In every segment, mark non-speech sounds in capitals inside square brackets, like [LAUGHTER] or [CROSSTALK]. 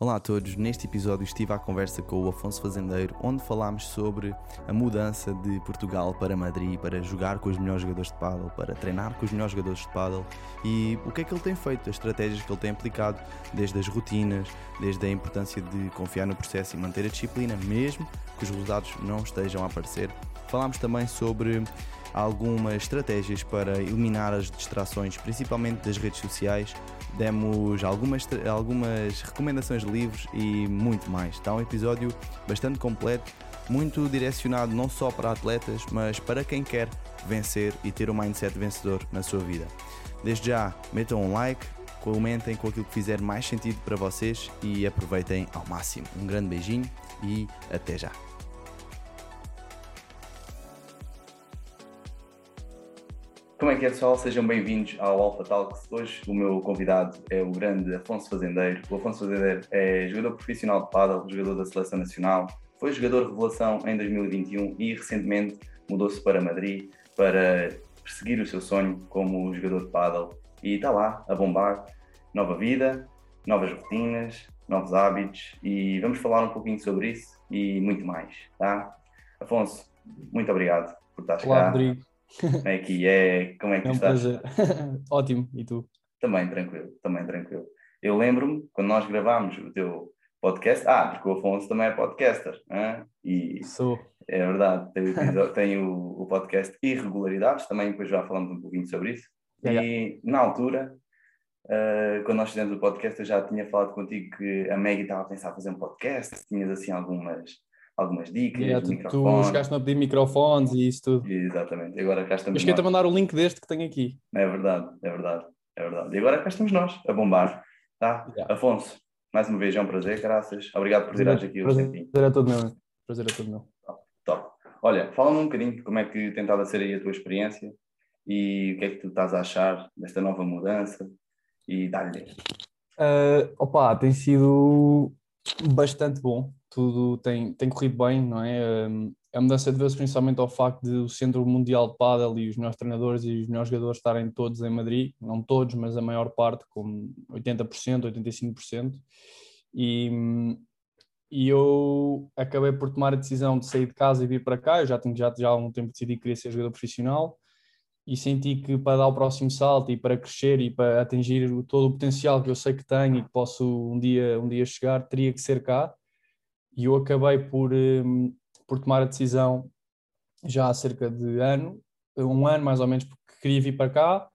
Olá a todos, neste episódio estive à conversa com o Afonso Fazendeiro, onde falámos sobre a mudança de Portugal para Madrid, para jogar com os melhores jogadores de paddle, para treinar com os melhores jogadores de paddle e o que é que ele tem feito, as estratégias que ele tem aplicado, desde as rotinas, desde a importância de confiar no processo e manter a disciplina, mesmo que os resultados não estejam a aparecer. Falámos também sobre algumas estratégias para eliminar as distrações, principalmente das redes sociais. Demos algumas, algumas recomendações de livros e muito mais. Está um episódio bastante completo, muito direcionado não só para atletas, mas para quem quer vencer e ter um mindset vencedor na sua vida. Desde já, metam um like, comentem com aquilo que fizer mais sentido para vocês e aproveitem ao máximo. Um grande beijinho e até já! Como é que é pessoal? Sejam bem-vindos ao Alpha Talks. Hoje o meu convidado é o grande Afonso Fazendeiro. O Afonso Fazendeiro é jogador profissional de paddle, jogador da Seleção Nacional, foi jogador de revelação em 2021 e recentemente mudou-se para Madrid para perseguir o seu sonho como jogador de paddle e está lá a bombar. Nova vida, novas rotinas, novos hábitos e vamos falar um pouquinho sobre isso e muito mais, tá? Afonso, muito obrigado por estar Olá, cá. Rodrigo. Como é que é? Como é que É um estás? [LAUGHS] Ótimo. E tu? Também tranquilo, também tranquilo. Eu lembro-me, quando nós gravámos o teu podcast, ah, porque o Afonso também é podcaster, né? e Sou. é verdade, tem, o, episo- [LAUGHS] tem o, o podcast Irregularidades, também depois já falamos um pouquinho sobre isso. E na altura, eh, quando nós fizemos o podcast, eu já tinha falado contigo que a Maggie estava a pensar em fazer um podcast, tinhas assim algumas, algumas dicas, Yeah, tu, tu microfones. chegaste-me a pedir microfones e isso tudo. Exatamente, agora cá estamos Mas queria-te nós. mandar o link deste que tenho aqui. É verdade, é verdade, é verdade. E agora cá estamos nós, a bombar. Tá? Yeah. Afonso, mais uma vez é um prazer, graças. Obrigado por tirares aqui o prazer, tempinho. prazer é todo meu. Prazer é todo meu. Top. Olha, fala-me um bocadinho de como é que tem estado a ser aí a tua experiência e o que é que tu estás a achar desta nova mudança e dá-lhe. Ah, opa, tem sido bastante bom. Tudo tem, tem corrido bem, não é? Um, a mudança deve-se principalmente ao facto de o Centro Mundial de Padel e os melhores treinadores e os melhores jogadores estarem todos em Madrid, não todos, mas a maior parte, como 80%, 85%. E, hum, e eu acabei por tomar a decisão de sair de casa e vir para cá. Eu já tinha já, já há algum tempo decidi que queria ser jogador profissional e senti que para dar o próximo salto e para crescer e para atingir todo o potencial que eu sei que tenho e que posso um dia, um dia chegar, teria que ser cá. E eu acabei por, hum, por tomar a decisão já há cerca de ano, um ano mais ou menos, porque queria vir para cá.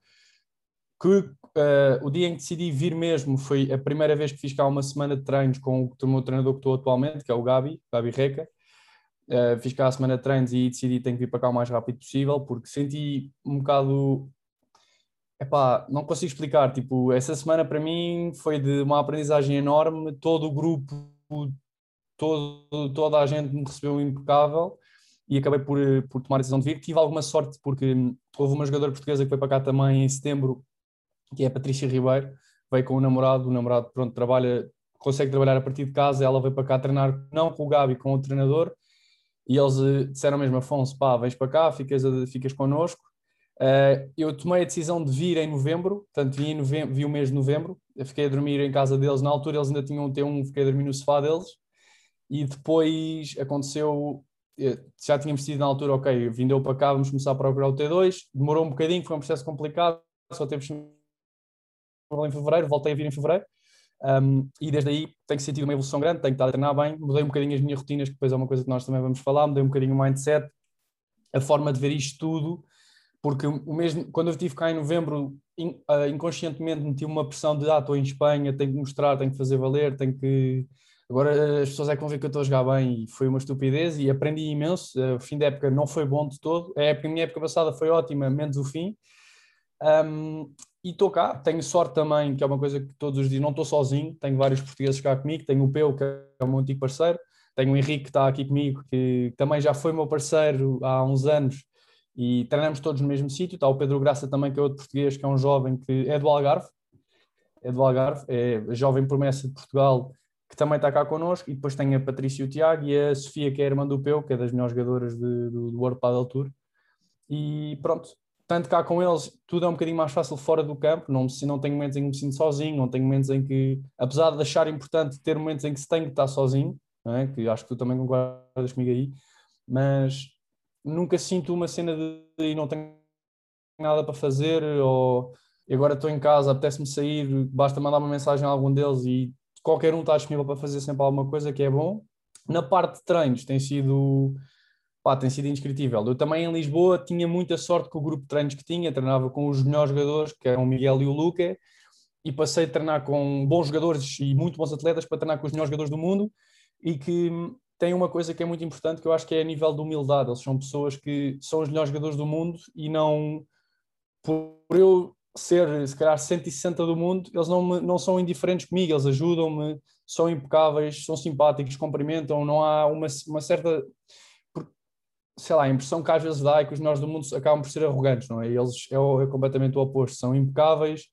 Que eh, o dia em que decidi vir mesmo foi a primeira vez que fiz cá uma semana de treinos com o meu treinador que estou atualmente, que é o Gabi, Gabi Reca. Uh, fiz cá a semana de treinos e decidi que tenho que vir para cá o mais rápido possível porque senti um bocado epá, não consigo explicar, tipo, essa semana para mim foi de uma aprendizagem enorme, todo o grupo, todo, toda a gente me recebeu impecável e acabei por, por tomar a decisão de vir. Tive alguma sorte porque houve uma jogadora portuguesa que foi para cá também em setembro, que é a Patrícia Ribeiro, veio com o namorado, o namorado pronto, trabalha, consegue trabalhar a partir de casa, ela veio para cá treinar não com o Gabi, com o treinador, e eles eh, disseram mesmo, Afonso, pá, vens para cá, ficas, a- ficas connosco. Eh, eu tomei a decisão de vir em novembro, portanto vi, em novembro, vi o mês de novembro, eu fiquei a dormir em casa deles, na altura eles ainda tinham um T1, fiquei a dormir no sofá deles, e depois aconteceu, eh, já tínhamos decidido na altura, ok, vim eu para cá, vamos começar a procurar o T2, demorou um bocadinho, foi um processo complicado, só teve em fevereiro, voltei a vir em fevereiro, um, e desde aí tenho sentido uma evolução grande, tenho estado a treinar bem, mudei um bocadinho as minhas rotinas, que depois é uma coisa que nós também vamos falar, mudei um bocadinho o mindset, a forma de ver isto tudo, porque o mesmo, quando eu estive cá em novembro, in- ah, inconscientemente meti uma pressão de, ah, estou em Espanha, tenho que mostrar, tenho que fazer valer, tenho que... Agora as pessoas é que vão ver que eu estou a jogar bem e foi uma estupidez e aprendi imenso, Ah, o fim da época não foi bom de todo, a, época, a minha época passada foi ótima, menos o fim, um, e estou cá, tenho sorte também, que é uma coisa que todos os dias não estou sozinho, tenho vários portugueses cá comigo, tenho o Peu, que é o meu antigo parceiro, tenho o Henrique que está aqui comigo, que também já foi meu parceiro há uns anos e treinamos todos no mesmo sítio, está o Pedro Graça também, que é outro português, que é um jovem que é do Algarve, é do Algarve, é jovem promessa de Portugal, que também está cá connosco, e depois tenho a Patrícia e o Tiago, e a Sofia, que é a irmã do Peu, que é das melhores jogadoras de- do, do World Padel Tour, e pronto, tanto cá com eles, tudo é um bocadinho mais fácil fora do campo. Não, não tenho momentos em que me sinto sozinho, não tenho momentos em que, apesar de achar importante ter momentos em que se tem que estar sozinho, é? que acho que tu também concordas comigo aí, mas nunca sinto uma cena de não tenho nada para fazer ou agora estou em casa, apetece-me sair, basta mandar uma mensagem a algum deles e qualquer um está disponível para fazer sempre alguma coisa que é bom. Na parte de treinos tem sido pá, tem sido indescritível. Eu também em Lisboa tinha muita sorte com o grupo de treinos que tinha, treinava com os melhores jogadores, que eram o Miguel e o Luca, e passei a treinar com bons jogadores e muito bons atletas para treinar com os melhores jogadores do mundo e que tem uma coisa que é muito importante que eu acho que é a nível de humildade. Eles são pessoas que são os melhores jogadores do mundo e não por eu ser, se calhar, 160 do mundo, eles não, me, não são indiferentes comigo, eles ajudam-me, são impecáveis, são simpáticos, cumprimentam, não há uma, uma certa. Sei lá, a impressão que às vezes dá é que os melhores do mundo acabam por ser arrogantes, não é? Eles é, é completamente o oposto, são impecáveis.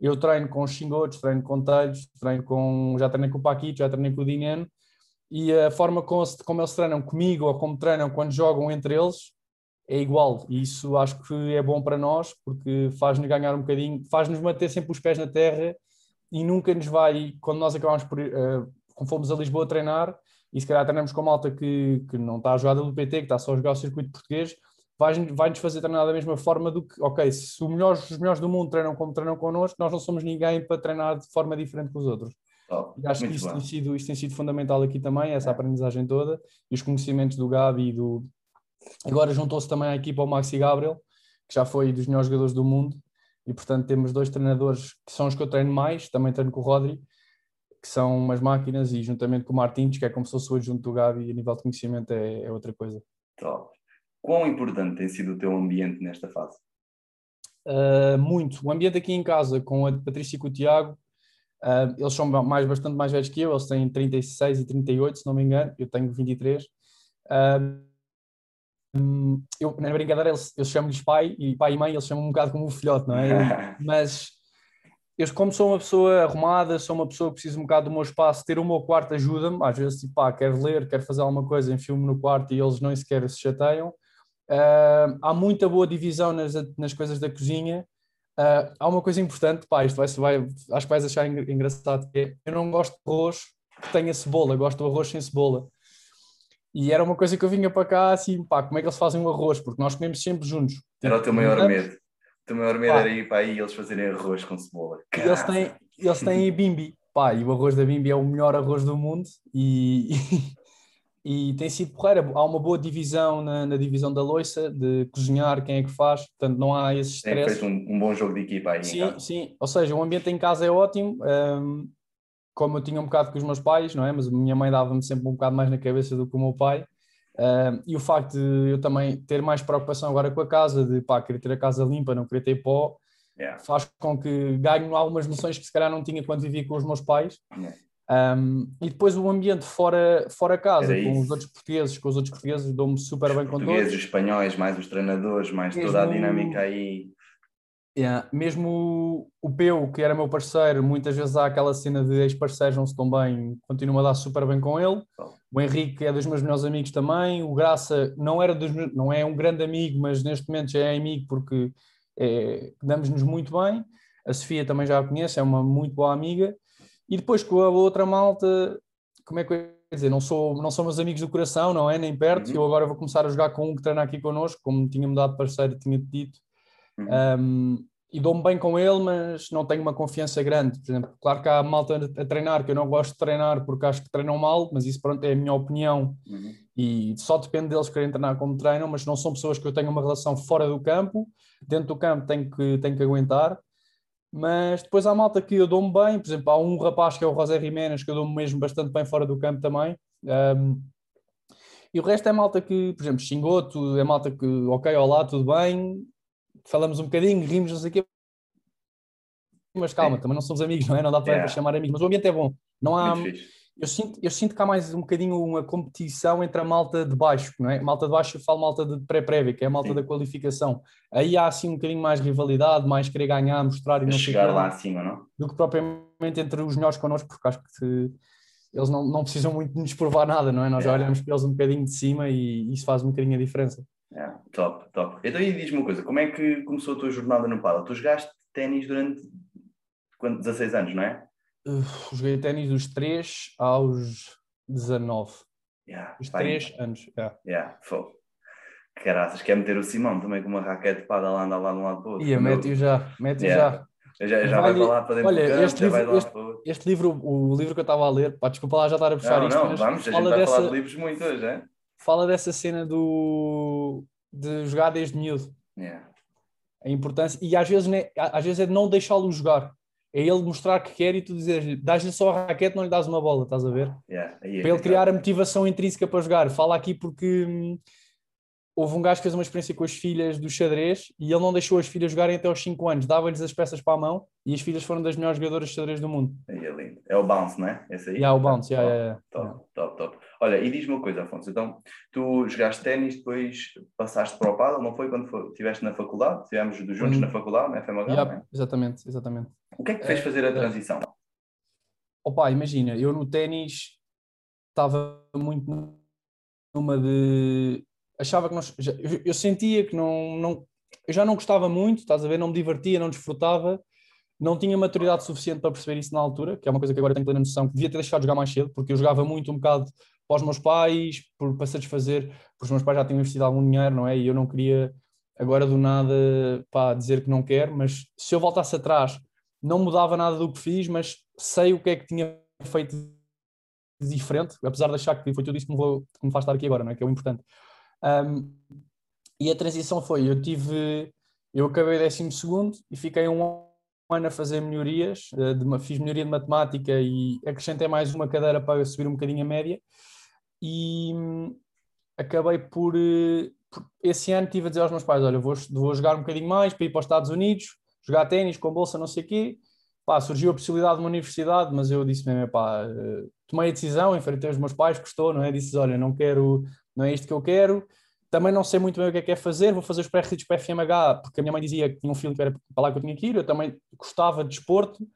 Eu treino com xingotes, treino com telhos, treino com. Já treinei com o Paquito, já treinei com o Dineno, e a forma como, como eles treinam comigo ou como treinam quando jogam entre eles é igual e isso acho que é bom para nós porque faz-nos ganhar um bocadinho, faz-nos manter sempre os pés na terra e nunca nos vai, quando nós acabamos por, uh, quando fomos a Lisboa treinar e se calhar treinamos com malta que, que não está a jogar do PT, que está só a jogar o circuito português, vai-nos vai fazer treinar da mesma forma do que, ok, se melhores, os melhores do mundo treinam como treinam connosco, nós não somos ninguém para treinar de forma diferente que os outros. Oh, acho que isso tem, sido, tem sido fundamental aqui também, essa é. aprendizagem toda e os conhecimentos do Gabi e do, Agora juntou-se também à equipa o Maxi Gabriel, que já foi dos melhores jogadores do mundo, e portanto temos dois treinadores que são os que eu treino mais, também treino com o Rodri, que são umas máquinas, e juntamente com o Martins, que é como se fosse o adjunto do Gabi, a nível de conhecimento é, é outra coisa. Top. Quão importante tem sido o teu ambiente nesta fase? Uh, muito. O ambiente aqui em casa, com a Patrícia e com o Tiago, uh, eles são mais, bastante mais velhos que eu, eles têm 36 e 38, se não me engano, eu tenho 23. Uh, eu, na brincadeira, eles, eu chamo-lhes pai e pai e mãe, eles chamam um bocado como o filhote, não é? [LAUGHS] Mas eu, como sou uma pessoa arrumada, sou uma pessoa que precisa um bocado do meu espaço, ter o meu quarto ajuda-me. Às vezes, tipo, pá, quero ler, quero fazer alguma coisa, enfio-me no quarto e eles nem sequer se chateiam. Uh, há muita boa divisão nas, nas coisas da cozinha. Uh, há uma coisa importante, pá, isto vai, vai, acho que vais achar engraçado, que é, eu não gosto de arroz que tenha cebola, gosto do arroz sem cebola. E era uma coisa que eu vinha para cá assim, pá, como é que eles fazem o arroz? Porque nós comemos sempre juntos. Era o teu maior medo. O teu maior medo pá. era ir para aí e eles fazerem arroz com cebola. Eles têm, eles têm bimbi, pá, e o arroz da bimbi é o melhor arroz do mundo e, [LAUGHS] e, tem sido porreira. Há uma boa divisão na, na, divisão da loiça, de cozinhar, quem é que faz, portanto não há esses stress. Tem feito um, um, bom jogo de equipa aí Sim, sim, ou seja, o ambiente em casa é ótimo. Um, como eu tinha um bocado com os meus pais, não é? Mas a minha mãe dava-me sempre um bocado mais na cabeça do que o meu pai. Uh, e o facto de eu também ter mais preocupação agora com a casa, de pá, querer ter a casa limpa, não querer ter pó, yeah. faz com que ganhe algumas noções que se calhar não tinha quando vivia com os meus pais. Yeah. Um, e depois o ambiente fora, fora casa, com os outros portugueses, com os outros portugueses, dou-me super bem com todos. Portugueses, os espanhóis, mais os treinadores, mais Mesmo... toda a dinâmica aí. Yeah. Mesmo o Peu, que era meu parceiro, muitas vezes há aquela cena de ex-parceiros não se estão bem, continuo a dar super bem com ele. O Henrique é dos meus melhores amigos também. O Graça não, era dos, não é um grande amigo, mas neste momento já é amigo porque é, damos-nos muito bem. A Sofia também já a conhece, é uma muito boa amiga. E depois com a outra malta, como é que eu ia dizer? Não, sou, não são meus amigos do coração, não é? Nem perto. Uhum. Eu agora vou começar a jogar com um que treina aqui connosco, como tinha mudado de parceiro, tinha dito. Uhum. Um, e dou-me bem com ele, mas não tenho uma confiança grande. Por exemplo, claro que há malta a treinar que eu não gosto de treinar porque acho que treinam mal, mas isso pronto é a minha opinião uhum. e só depende deles querem treinar como treinam, mas não são pessoas que eu tenho uma relação fora do campo, dentro do campo tenho que, tenho que aguentar. Mas depois há malta que eu dou-me bem, por exemplo, há um rapaz que é o José Jiménez que eu dou-me mesmo bastante bem fora do campo também. Um, e o resto é malta que, por exemplo, xingou, é malta que, ok, olá, tudo bem, falamos um bocadinho, rimos, não sei o quê. Mas calma, Sim. também não somos amigos, não é? Não dá para yeah. chamar amigos, mas o ambiente é bom. Não há. Eu sinto, eu sinto que há mais um bocadinho uma competição entre a malta de baixo, não é? Malta de baixo eu falo malta de pré-prévia, que é a malta Sim. da qualificação. Aí há assim um bocadinho mais rivalidade, mais querer ganhar, mostrar e não chegar lá acima, não? Do que propriamente entre os melhores connosco, porque acho que eles não, não precisam muito de nos provar nada, não é? Nós já olhamos para eles um bocadinho de cima e isso faz um bocadinho a diferença. É, top, top. Então aí diz-me uma coisa, como é que começou a tua jornada no paddle? Tu jogaste ténis durante quanto, 16 anos, não é? Uh, joguei ténis dos 3 aos 19. Yeah, Os pá, 3 anos. yeah. Yeah, fogo. Caraças, quer meter o Simão também com uma raquete de paddle a andar lá de um lado para o outro. Ia, Quando mete-o já, mete-o Yeah. já. Já, já vai para lá para dentro olha, do campo, este já vai de livro- lá este-. Este livro, o livro que eu estava a ler, pá, desculpa lá já estar a puxar Não, isto, não, vamos, a gente fala, vai dessa, falar de livros muito hoje, é? Fala dessa cena do, de jogar desde miúdo. Yeah. a importância, e às vezes, né, às vezes é de não deixá-lo jogar. É ele mostrar que quer e tu dizer, dás-lhe só a raquete, não lhe dás uma bola, estás a ver? Yeah. É Para ele criar tá. a motivação intrínseca para jogar. Fala aqui porque hum, houve um gajo que fez uma experiência com as filhas do xadrez e ele não deixou as filhas jogarem até aos 5 anos, dava-lhes as peças para a mão e as filhas foram das melhores jogadoras de xadrez do mundo. É lindo. É o bounce, não é? Esse aí? E há o bounce, yeah, Top, yeah, yeah. Top, top, top. Olha, e diz-me uma coisa, Afonso. Então, tu jogaste ténis, depois passaste para o paddle, não foi quando foi- estiveste na faculdade? Estivemos juntos Quando- na faculdade, na FMH, Yeah, é? exatamente, exatamente. O que é que te fez fazer a é. transição? Opa, imagina, eu no ténis estava muito numa de. Achava que nós. eu, eu sentia que não, não. Eu já não gostava muito, estás a ver? Não me divertia, não desfrutava, não tinha maturidade suficiente para perceber isso na altura, que é uma coisa que agora tenho plena noção, que devia ter deixado de jogar mais cedo, porque eu jogava muito um bocado para os meus pais, por, para satisfazer, porque os meus pais já tinham investido algum dinheiro, não é? E eu não queria agora do nada pá, dizer que não quero, mas se eu voltasse atrás, não mudava nada do que fiz, mas sei o que é que tinha feito diferente, apesar de achar que foi tudo isso que me, vou- que me faz estar aqui agora, não é? Que é o importante. Um, e a transição foi, eu tive, eu acabei décimo segundo e fiquei um ano a fazer melhorias, eh, de fiz melhoria de matemática e acrescentei mais uma cadeira para subir um bocadinho a média e hum, acabei por, eh, por- esse ano tive a dizer aos meus pais, olha, vou, vou jogar um bocadinho mais para ir para os Estados Unidos, jogar ténis com bolsa, não sei o quê, pá, surgiu a possibilidade de uma universidade, mas eu disse mesmo, pá, eh, tomei a decisão, enfrentei os meus pais, gostou, não é? Disse, olha, não quero, não é isto que eu quero, também não sei muito bem o que é que é fazer, vou fazer os pré-requisitos para a FMH, porque a minha mãe dizia que tinha um filho que era para lá que eu tinha que ir, eu também gostava de desporto,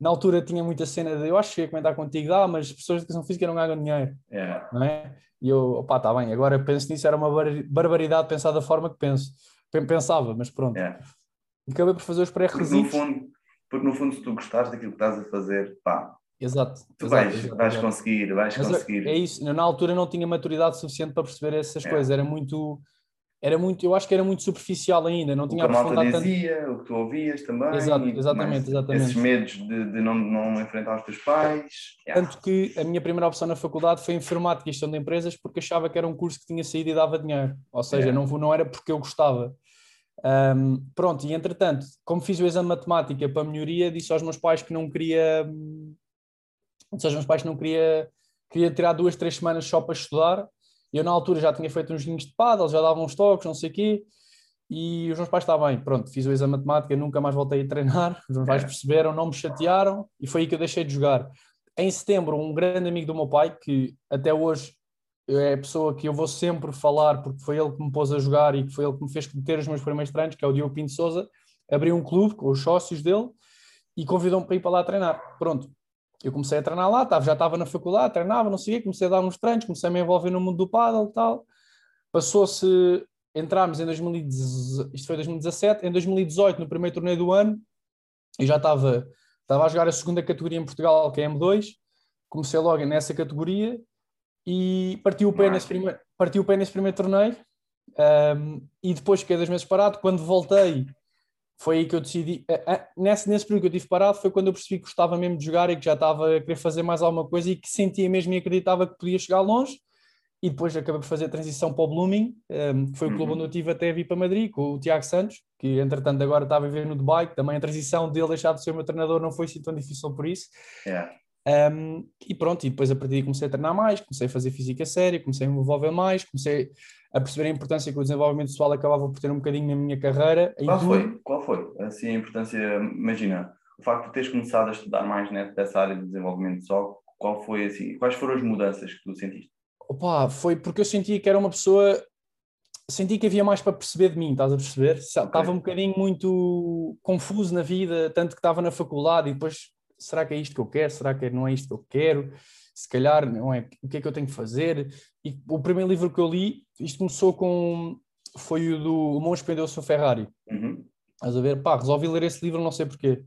na altura tinha muita cena de, eu acho que ia comentar contigo, dá, mas pessoas de educação física não ganham dinheiro, Yeah. não é? E eu, opá, está bem, agora penso nisso, era uma bar- barbaridade pensar da forma que penso, Pen- pensava, mas pronto. Yeah. Acabei por fazer os Porque no pré-requisitos. fundo, porque no fundo, se tu gostares daquilo que estás a fazer, pá, Exato. tu exato, vais, exato, vais exato. conseguir, vais Mas conseguir. é isso, eu na altura não tinha maturidade suficiente para perceber essas É. coisas, era muito, era muito, eu acho que era muito superficial ainda, não o que tinha a malta aprofundado tanto. dizia, o que tu ouvias também. Exato, exatamente, exatamente. Esses medos de, de não, não enfrentar os teus pais. Yeah. Tanto que a minha primeira opção na faculdade foi informática e gestão de empresas porque achava que era um curso que tinha saído e dava dinheiro. Ou seja, É. não, não era porque eu gostava. Ahm, pronto, e entretanto, como fiz o exame de matemática para melhoria, disse aos meus pais que não queria. hum, Disse aos meus pais que não queria, queria tirar duas, três semanas só para estudar. Eu, na altura, já tinha feito uns joguinhos de paddle, já dava uns toques, não sei o quê. E os meus pais estavam bem, pronto, fiz o exame de matemática, nunca mais voltei a treinar. [LAUGHS] Os meus pais É. perceberam, não me chatearam e foi aí que eu deixei de jogar. Em setembro, um grande amigo do meu pai, que até hoje é a pessoa que eu vou sempre falar, porque foi ele que me pôs a jogar e que foi ele que me fez ter os meus primeiros treinos, que é o Diogo Pinto Souza, abriu um clube com os sócios dele e convidou-me para ir para lá treinar. Pronto, eu comecei a treinar lá, já estava na faculdade, treinava, não sei o quê, comecei a dar uns treinos, comecei a me envolver no mundo do paddle e tal. Passou-se, entramos em 2017, isto foi 2017, em 2018, no primeiro torneio do ano, eu já estava, estava a jogar a segunda categoria em Portugal, que é M2, comecei logo nessa categoria e partiu o pé, nesse primeiro, partiu o pé nesse primeiro torneio. Um, e depois fiquei dois meses parado. Quando voltei, foi aí que eu decidi. a- a- Nesse, nesse período que eu tive parado, foi quando eu percebi que gostava mesmo de jogar e que já estava a querer fazer mais alguma coisa e que sentia mesmo e acreditava que podia chegar longe. E depois acabei por fazer a transição para o Blooming, um, que foi o clube Uhum. onde eu tive até vir para Madrid, com o Tiago Santos, que entretanto agora está a viver no Dubai. que Também a transição dele deixar de ser o meu treinador não foi assim tão difícil por isso. Yeah. Um, e pronto, e depois a partir daí comecei a treinar mais, comecei a fazer física séria, comecei a me envolver mais, comecei a perceber a importância que o desenvolvimento pessoal acabava por ter um bocadinho na minha carreira. Qual tudo. foi? Qual foi? Assim, a importância, imagina, o facto de teres começado a estudar mais né, dessa área de desenvolvimento pessoal, qual foi assim, quais foram as mudanças que tu sentiste? Opa, foi porque eu sentia que era uma pessoa, senti que havia mais para perceber de mim, estás a perceber? Estava um bocadinho muito confuso na vida, tanto que estava na faculdade e depois, será que é isto que eu quero? Será que não é isto que eu quero? Se calhar, não é? O que é que eu tenho que fazer? E o primeiro livro que eu li, isto começou com foi o do O Monge Pendeu o seu Ferrari. Uhum. Estás a ver? Pá, resolvi ler esse livro, não sei porquê.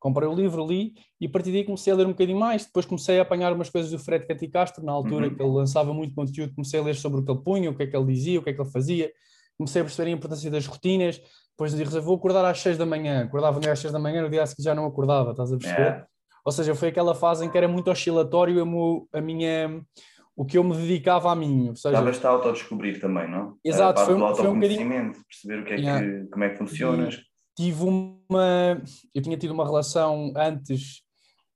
Comprei o livro, li e a partir daí comecei a ler um bocadinho mais. Depois comecei a apanhar umas coisas do Fred Caticastro, na altura Uhum. que ele lançava muito conteúdo. Comecei a ler sobre o que ele punha, o que é que ele dizia, o que é que ele fazia. Comecei a perceber a importância das rotinas. Depois disse, vou acordar às 6 da manhã. Acordava às 6 da manhã, no dia seguir já não acordava, estás a perceber? É. Ou seja, foi aquela fase em que era muito oscilatório a, mo- a minha, o que eu me dedicava a mim. Ou seja, Estavas-te a autodescobrir também, não? Exato, a parte foi do foi um autoconhecimento, perceber o que é Yeah. que, como é que funcionas. tive uma. Eu tinha tido uma relação antes.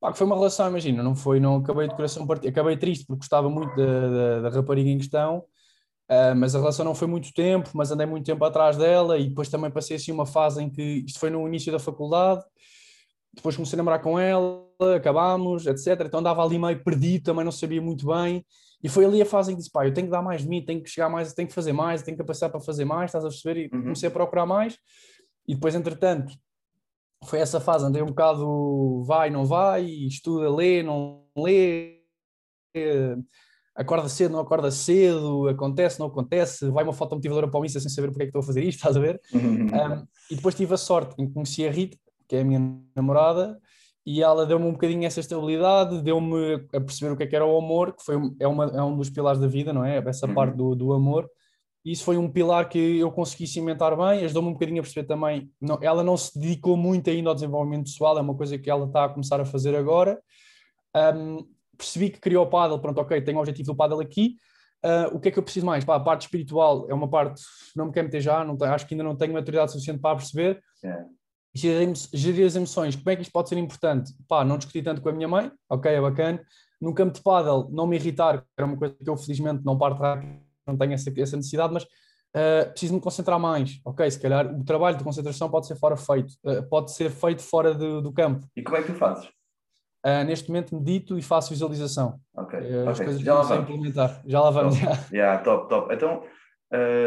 Pá, que foi uma relação, imagina, não foi, não acabei de coração partido, acabei triste porque gostava muito da, da, da rapariga em questão, ah, mas a relação não foi muito tempo, mas andei muito tempo atrás dela e depois também passei assim uma fase em que isto foi no início da faculdade, depois comecei a namorar com ela, acabámos, etc. Então andava ali meio perdido, também não sabia muito bem. E foi ali a fase em que disse, pá, eu tenho que dar mais de mim, tenho que chegar mais, tenho que fazer mais, tenho capacidade para fazer mais, estás a perceber? E Uhum. comecei a procurar mais. E depois, entretanto, foi essa fase, andei um bocado vai, não vai, estuda, lê, não lê, eh, acorda cedo, não acorda cedo, acontece, não acontece, vai uma foto motivadora para o Insta sem saber porque é que estou a fazer isto, [LAUGHS] estás a ver? Um, e depois tive a sorte em que conheci a Rita, que é a minha namorada, e ela deu-me um bocadinho essa estabilidade, deu-me a perceber o que é que era o amor, que foi, é, uma, é um dos pilares da vida, não é? Essa Uhum. parte do, do amor. E isso foi um pilar que eu consegui cimentar bem, ajudou-me um bocadinho a perceber também. Não, ela não se dedicou muito ainda ao desenvolvimento pessoal, é uma coisa que ela está a começar a fazer agora. Um, percebi que criou o paddle, pronto, ok, tenho o objetivo do paddle aqui. Uh, o que é que eu preciso mais? Pá, a parte espiritual é uma parte, não me quero meter já, não acho que ainda não tenho maturidade suficiente para perceber. É. Gerir, as emoções, como é que isto pode ser importante? Pá, não discutir tanto com a minha mãe, ok, é bacana. No campo de paddle, não me irritar, que era uma coisa que eu felizmente não parto rápido, não tenho essa, essa necessidade, mas uh, preciso me concentrar mais, ok? Se calhar o trabalho de concentração pode ser fora feito, uh, pode ser feito fora do, do campo. E como é que tu fazes? Uh, neste momento medito e faço visualização. Ok, É as ok. coisas que Já lá vamos. implementar. Já lá vamos. Top. já. [LAUGHS] Yeah, top, top. Então,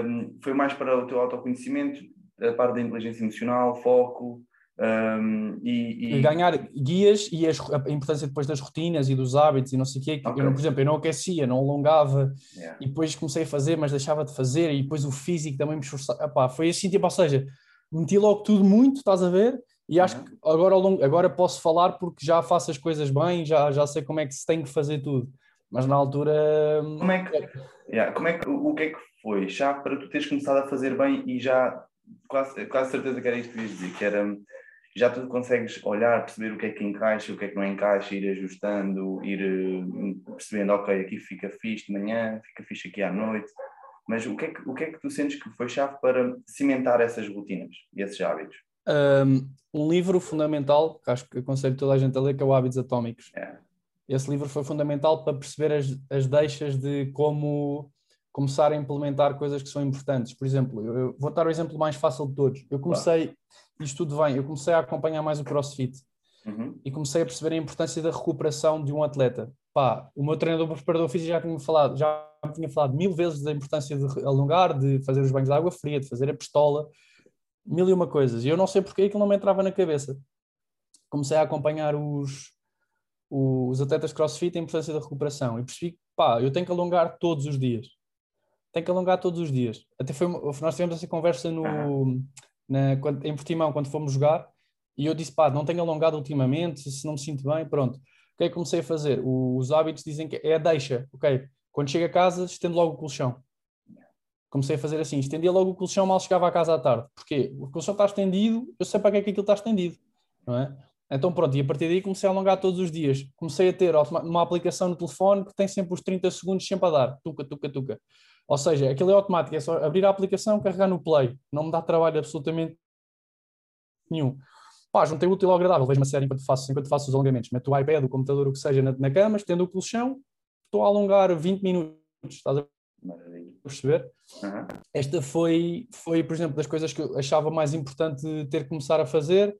hum, foi mais para o teu autoconhecimento, a parte da inteligência emocional, foco hum, e, e- ganhar guias e as- a importância depois das rotinas e dos hábitos e não sei o quê. que Ok. Eu, por exemplo, eu não aquecia, não alongava Yeah. e depois comecei a fazer, mas deixava de fazer e depois o físico também me esforçava. Epá, foi assim, tipo, ou seja, meti logo tudo muito, estás a ver? E acho Uhum. que agora, ao longo, agora posso falar porque já faço as coisas bem, já, já sei como é que se tem que fazer tudo. Mas na altura. hum, Como é que, yeah, como é que, o, o que é que foi? Já para tu teres começado a fazer bem e já quase, quase certeza que era isto que ias dizer, que era já tu consegues olhar, perceber o que é que encaixa, o que é que não encaixa, ir ajustando, ir eh, percebendo, ok, aqui fica fixe de manhã, fica fixe aqui à noite. Mas o que, é que, o que é que tu sentes que foi chave para cimentar essas rotinas e esses hábitos? um, um livro fundamental, que acho que aconselho toda a gente a ler, que é o Hábitos Atómicos. É. Esse livro foi fundamental para perceber as, as deixas de como começar a implementar coisas que são importantes. Por exemplo, eu, eu vou dar o exemplo mais fácil de todos. Eu comecei, isto tudo vem, eu comecei a acompanhar mais o CrossFit Uhum. e comecei a perceber a importância da recuperação de um atleta. Pá, o meu treinador preparador físico já tinha falado, já me tinha falado mil vezes da importância de alongar, de fazer os banhos de água fria, de fazer a pistola, mil e uma coisas. E eu não sei porque aquilo não me entrava na cabeça. Comecei a acompanhar os, os atletas crossfit, a importância da recuperação. E percebi que, pá, eu tenho que alongar todos os dias. Tenho que alongar todos os dias. Até foi, nós tivemos essa conversa no, na, quando- em Portimão, quando fomos jogar, e eu disse, pá, não tenho alongado ultimamente, se não me sinto bem, pronto. O que é que comecei a fazer? O- os hábitos dizem que é a deixa, ok? Quando chego a casa, estendo logo o colchão. Comecei a fazer assim, estendia logo o colchão mal chegava à casa à tarde. Porquê? O colchão está estendido, eu sei para que é que aquilo está estendido, não é? Então pronto, e a partir daí comecei a alongar todos os dias. Comecei a ter uma aplicação no telefone que tem sempre os 30 segundos sempre a dar, tuca, tuca, tuca. Ou seja, aquilo é automático, é só abrir a aplicação, carregar no play, não me dá trabalho absolutamente nenhum. Pá, juntei útil ao agradável, vejo uma série enquanto faço, enquanto faço os alongamentos, meto o iPad, o computador, o que seja na, na cama, estendo o colchão, estou a alongar 20 minutos, estás a perceber? Uhum. Esta foi, foi, por exemplo, das coisas que eu achava mais importante ter que começar a fazer.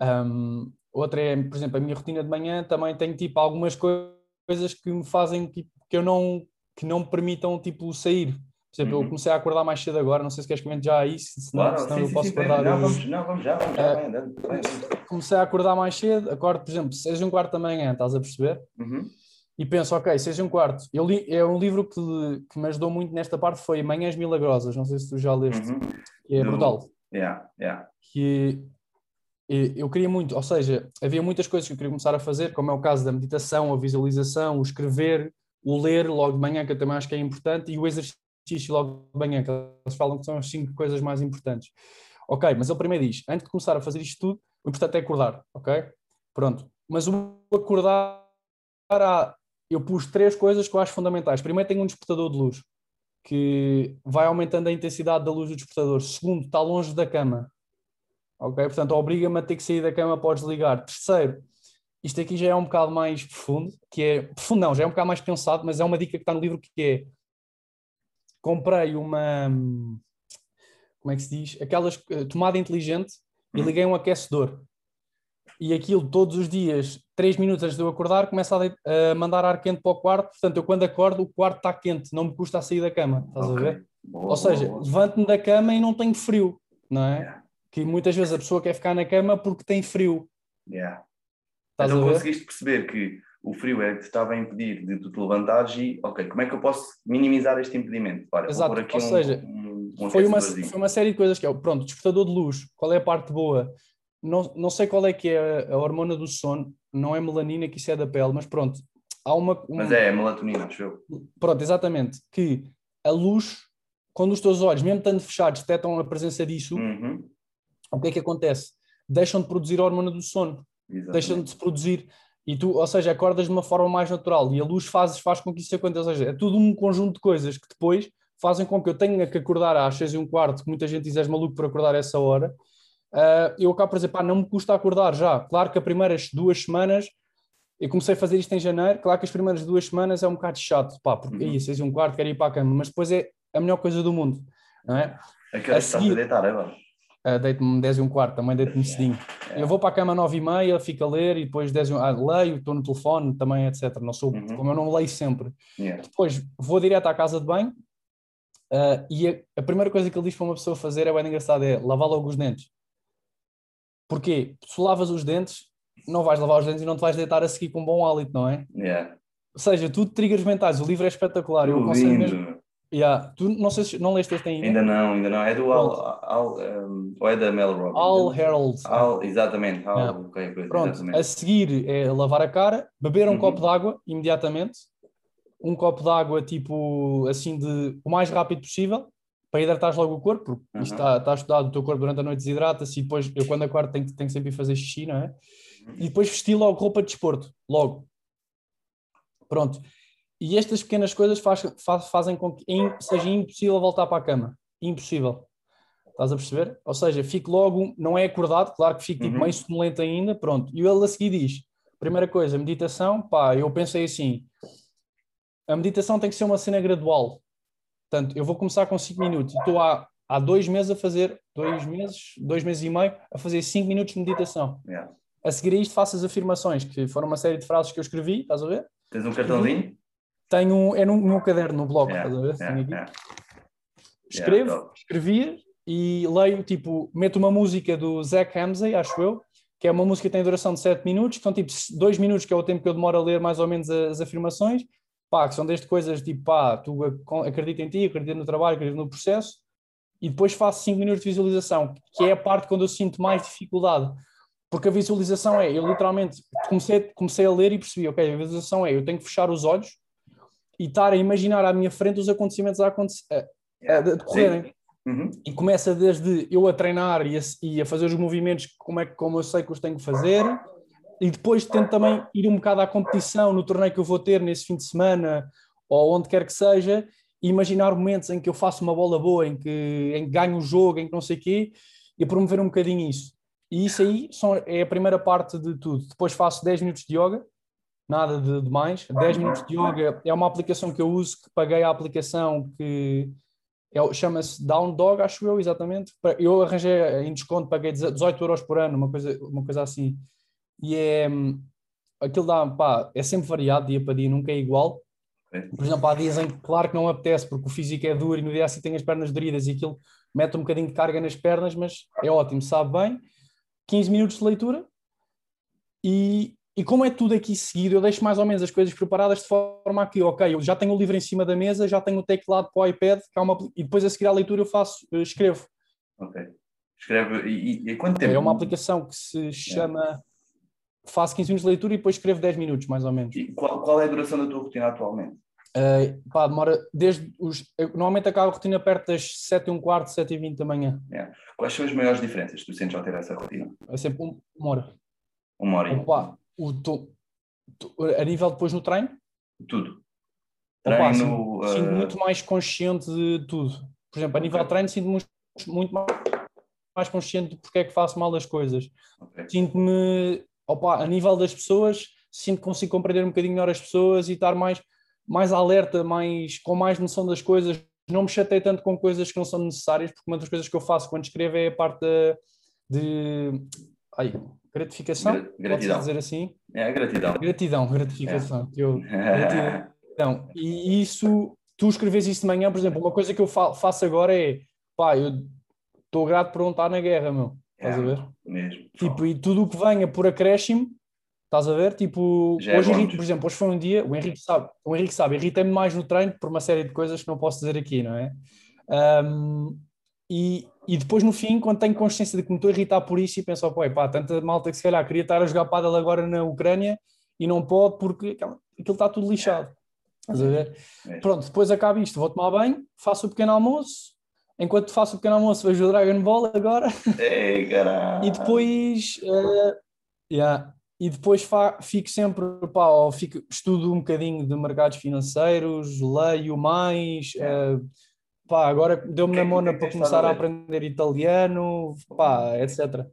Um, outra é, por exemplo, a minha rotina de manhã também tem tipo algumas coi- coisas que me fazem tipo, que eu não que não me permitam tipo sair. Por exemplo, Uhum. eu comecei a acordar mais cedo agora, não sei se queres comentar já isso, Claro, senão sim, eu posso sim, guardar não, os- vamos, não, vamos já, vamos já, Eh, vai andando. Comecei a acordar mais cedo, acordo, por exemplo, seis e um quarto da manhã, estás a perceber? Uhum. e penso, ok, seja um quarto. Eu li, é um livro que, que me ajudou muito nesta parte, foi Manhãs Milagrosas, não sei se tu já leste, Uhum. é brutal. Yeah, yeah. Que e- eu queria muito, ou seja, havia muitas coisas que eu queria começar a fazer, como é o caso da meditação, a visualização, o escrever, o ler logo de manhã, que eu também acho que é importante, e o exercício logo de manhã, que eles falam que são as cinco coisas mais importantes. Ok, mas ele primeiro diz, antes de começar a fazer isto tudo, o importante é acordar, ok? Pronto. Mas o acordar, eu pus três coisas que eu acho fundamentais. Primeiro, tenho um despertador de luz, que vai aumentando a intensidade da luz do despertador. Segundo, está longe da cama, ok? Portanto, obriga-me a ter que sair da cama o desligar. Terceiro, isto aqui já é um bocado mais profundo, que é, profundo não, já é um bocado mais pensado, mas é uma dica que está no livro que é, comprei uma, como é que se diz, aquelas eh, tomada inteligente e Hum. liguei um aquecedor. E aquilo todos os dias, três minutos antes de eu acordar, começa a, a mandar ar quente para o quarto. Portanto, eu quando acordo, o quarto está quente, não me custa a sair da cama. Estás Ok. a ver? Boa, Ou seja, levanto-me da cama e não tenho frio, não é? Yeah, Que muitas vezes a pessoa quer ficar na cama porque tem frio. yeah. Estás então conseguiste perceber que o frio era que te estava a impedir de tu te levantares e, ok, como é que eu posso minimizar este impedimento? Olha, Exato, vou pôr aqui ou um, seja, um, um foi uma, foi uma série de coisas que é, pronto, despertador de luz, qual é a parte boa? Não, não sei qual é que é a, a hormona do sono, não é melanina, que isso é da pele, mas pronto, há uma... um- Mas é, é melatonina, acho eu. Pronto, exatamente, que a luz, quando os teus olhos, mesmo estando fechados, detectam a presença disso, Uhum. o que é que acontece? Deixam de produzir a hormona do sono, deixam de se produzir e tu, ou seja, acordas de uma forma mais natural e a luz faz, faz com que isso aconteça. Ou seja, é tudo um conjunto de coisas que depois fazem com que eu tenha que acordar às seis e um quarto, que muita gente diz és maluco por acordar a essa hora. Ah, eu acabo por dizer, pá, não me custa acordar já. Claro que as primeiras duas semanas, eu comecei a fazer isto em janeiro, claro que as primeiras duas semanas é um bocado chato, pá, porque Uhum. aí, seis e um quarto, quero ir para a cama, mas depois é a melhor coisa do mundo, não é? Aquela a que estás a seguir- deitar agora. Uh, deito-me 10 e um quarto, também deito-me cedinho. É. Eu vou para a cama 9 e meia, fico a ler e depois 10 e um, ah, leio, estou no telefone também, etc. Não sou, Uhum. como eu não leio sempre. Yeah. Depois vou direto à casa de banho uh, e a, a primeira coisa que ele diz para uma pessoa fazer é bem engraçado, é lavar logo os dentes. Porquê? Se lavas os dentes, não vais lavar os dentes e não te vais deitar a seguir com um bom hálito, não é? Yeah. Ou seja, tudo triggers mentais, o livro é espetacular. Eu aconselho mesmo. Yeah. Tu não sei se não leste este ainda. Ainda não, ainda não. É do Al, Al um, ou é da Mel Robbins? All Herald. Al, exatamente. Al, Yeah. coisa, Pronto, exatamente. a seguir é lavar a cara, beber um Uhum. copo de água imediatamente, um copo de água tipo assim de o mais rápido possível para hidratares logo o corpo, porque isto Uhum. está, está estudado, o teu corpo durante a noite desidrata-se e depois eu quando acordo tenho, que- tenho que sempre fazer xixi, não é? Uhum. E depois vestir logo roupa de desporto, logo. Pronto. E estas pequenas coisas faz, faz- fazem com que seja impossível voltar para a cama. Impossível. Estás a perceber? Ou seja, fico logo, não é acordado, claro que fico tipo, Uhum. meio sonolento ainda, pronto. E ele a seguir diz: primeira coisa, meditação, pá, eu pensei assim: a meditação tem que ser uma cena gradual. Portanto, eu vou começar com 5 minutos. Estou há, há dois meses a fazer, dois meses, dois meses e meio, a fazer 5 minutos de meditação. Yeah. A seguir a isto, faço as afirmações, que foram uma série de frases que eu escrevi, estás a ver? Tens um cartãozinho? Tenho, é no meu caderno, no blog, Yeah, estás a ver? yeah. Escrevo, Yeah, escrevia e leio, tipo, meto uma música do Zach Ramsey, acho eu, que é uma música que tem duração de 7 minutos, que são tipo 2 minutos, que é o tempo que eu demoro a ler mais ou menos as afirmações, pá, que são desde coisas tipo, pá, tu ac- acredita em ti, acredita no trabalho, acredita no processo, e depois faço 5 minutos de visualização, que é a parte quando eu sinto mais dificuldade, porque a visualização é, eu literalmente comecei, comecei a ler e percebi, ok, a visualização é, eu tenho que fechar os olhos e estar a imaginar à minha frente os acontecimentos a, acontecer, a, a decorrerem. Uhum. e começa desde eu a treinar e a, e a fazer os movimentos como, é, como eu sei que os tenho que fazer, e depois tento também ir um bocado à competição no torneio que eu vou ter nesse fim de semana ou onde quer que seja, e imaginar momentos em que eu faço uma bola boa, em que, em que ganho o jogo, em que não sei o quê, e promover um bocadinho isso. E isso aí são, é a primeira parte de tudo. Depois faço 10 minutos de yoga, nada de, de mais. 10 minutos de yoga é uma aplicação que eu uso, que paguei a aplicação que é chama-se Down Dog, acho eu, exatamente. Eu arranjei em desconto, paguei 18 euros por ano, uma coisa, uma coisa assim. E é. hum, Aquilo dá, pá, é sempre variado, dia para dia, nunca é igual. Ok. Por exemplo, há dias em que, claro que não apetece, porque o físico é duro e no dia assim tenho as pernas doridas e aquilo mete um bocadinho de carga nas pernas, mas é ótimo, sabe bem. 15 minutos de leitura e e como é tudo aqui seguido, eu deixo mais ou menos as coisas preparadas de forma a que, ok, eu já tenho o livro em cima da mesa, já tenho o teclado para o iPad, uma, e depois a seguir à leitura eu faço, eu escrevo. Ok. Escreve, e, e quanto tempo? É uma aplicação que se chama. Faço 15 minutos de leitura e depois escrevo 10 minutos, mais ou menos. E qual, qual é a duração da tua rotina atualmente? Uh, pá, demora desde os. Normalmente acabo a rotina perto das 7 e um quarto, 7 e 20 da manhã. Yeah. Quais são as maiores diferenças que tu sentes ao ter essa rotina? É sempre um, uma hora. Uma hora. Opa, o, tu, tu, a nível depois no treino? Tudo. Treino. Opa, sinto, uh... sinto muito mais consciente de tudo. Por exemplo, a nível okay. de treino, sinto muito, mais mais consciente de porque é que faço mal as coisas. Okay. Sinto-me, a nível das pessoas, sinto que consigo compreender um bocadinho melhor as pessoas e estar mais, mais alerta, mais, com mais noção das coisas. Não me chatei tanto com coisas que não são necessárias, porque uma das coisas que eu faço quando escrevo é a parte de. Ai, gratificação? Gratidão. dizer assim? É, gratidão. Gratidão, [LAUGHS] gratificação. É. Eu, gratidão. E isso, tu escreves isso de manhã, por exemplo, uma coisa que eu faço agora é, pá, eu estou grato por não estar na guerra, meu. Estás é, a ver? Mesmo. Tipo, e tudo o que venha por acréscimo, estás a ver? Tipo, Já é hoje, é Henrique, por exemplo, hoje foi um dia, o Henrique sabe, o Henrique sabe, irrita-me mais no treino por uma série de coisas que não posso dizer aqui, não é? Um, e, e depois no fim, quando tenho consciência de que me estou a irritar por isso e penso, oh, pá, tanta malta que se calhar queria estar a jogar paddle agora na Ucrânia e não pode porque aquilo está tudo lixado. Estás a ver? É. Pronto, depois acaba isto, vou tomar banho, faço o pequeno almoço, enquanto faço o pequeno almoço, vejo o Dragon Ball agora. [LAUGHS] Ei, caralho. e depois. Uh, yeah. E depois fico sempre, pá, fico, estudo um bocadinho de mercados financeiros, leio mais, uh, pá, agora deu-me na mona para começar a, aprender italiano, pá, etc. Uh,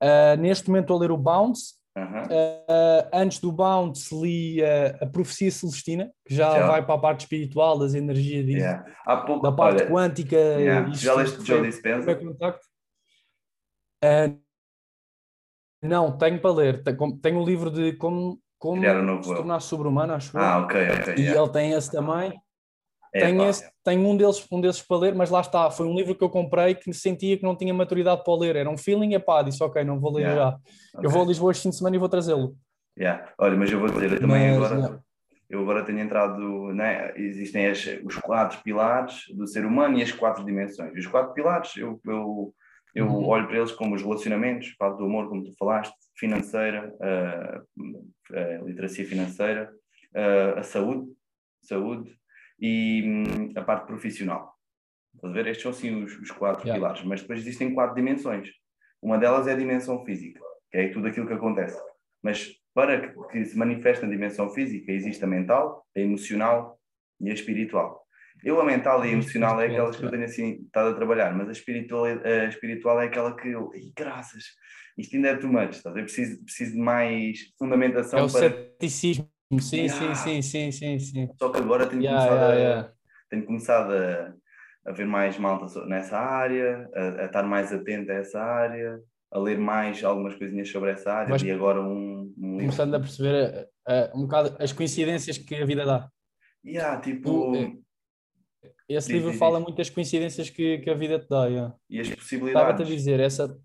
eh, neste momento estou a ler o Bounce, Uh, antes do Bounce li uh, a Profecia Celestina, que já, já, vai para a parte espiritual, das energias disso, yeah. pouco, da parte olha, quântica. Yeah. Já leste Joe Dispenza? Uh, não, tenho para ler. Tenho um livro de como, como um se tornar sobre-humano, acho Ah, ok, ok. E yeah. ele tem esse também. É, tenho, esse, tenho um, deles, um desses para ler, mas lá está, foi um livro que eu comprei que sentia que não tinha maturidade para ler. Era um feeling, e pá, disse ok, não vou ler yeah. já. Okay. Eu vou a Lisboa este fim de semana e vou trazê-lo. Yeah. Olha, mas eu vou dizer, eu também mas, agora, yeah. eu agora tenho entrado, né, existem as, os quatro pilares do ser humano e as quatro dimensões. Os quatro pilares, eu, eu, eu uhum. olho para eles como os relacionamentos, parte do amor, como tu falaste, financeira, a, a literacia financeira, a, a saúde, saúde, e hum, a parte profissional. Estás ver? Estes são sim os, os quatro yeah. pilares, mas depois existem quatro dimensões. Uma delas é a dimensão física, que é tudo aquilo que acontece. Mas para que, que se manifeste na dimensão física, existe a mental, a emocional e a espiritual. Eu, a mental e a emocional é aquelas que eu tenho assim estado a trabalhar, mas a espiritual, a espiritual é aquela que eu, ai, graças, isto ainda é too much, estás? eu preciso, preciso de mais fundamentação. É o para... ceticismo Sim, yeah. sim, sim, sim, sim, sim. Só que agora tenho yeah, começado, yeah, a, tenho começado a, a ver mais malta nessa área, a, a, estar mais atento a essa área, a ler mais algumas coisinhas sobre essa área Mas, e agora um, um Começando a perceber uh, um bocado as coincidências que a vida dá. Yeah, tipo... Eh, esse diz, livro diz, fala diz. muito das coincidências que, que a vida te dá. Yeah. E as possibilidades. Estava-te a dizer, essa...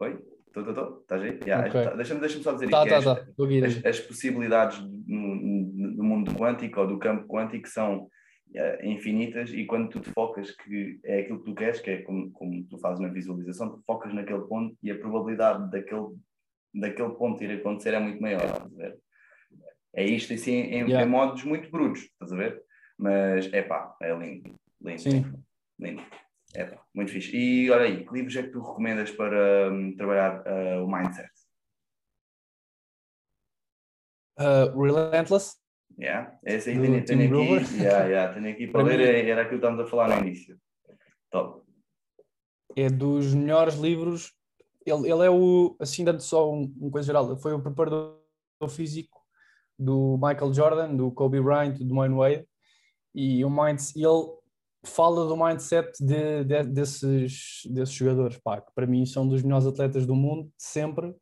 Oi? Estou, estou. Estás aí? Yeah, okay. Tá, Deixa-me deixa só dizer tá. Tá, tá. As, as, possibilidades no, do mundo quântico ou do campo quântico são uh, infinitas e quando tu te focas que é aquilo que tu queres, que é como, como tu fazes na visualização, tu focas naquele ponto e a probabilidade daquele, daquele ponto ir acontecer é muito maior. Estás a ver? É isto assim em, yeah. em modos muito brutos, estás a ver? Mas é pá, é lindo. Lindo. Sim. Lindo. É, muito fixe. E olha aí, que livros é que tu recomendas para um, trabalhar uh, o mindset? Uh, Relentless. Yeah, esse aí tenho, tenho aqui, [LAUGHS] yeah, yeah, tenho aqui para, para ler, era aquilo que estamos a falar no início. Top. É dos melhores livros. Ele, ele é o, assim, dando só um, uma coisa geral, foi o preparador físico do Michael Jordan, do Kobe Bryant, do Dwayne Wade, e o mindset, ele fala do mindset de, de, desses, desses jogadores, pá, que para mim são dos melhores atletas do mundo, sempre,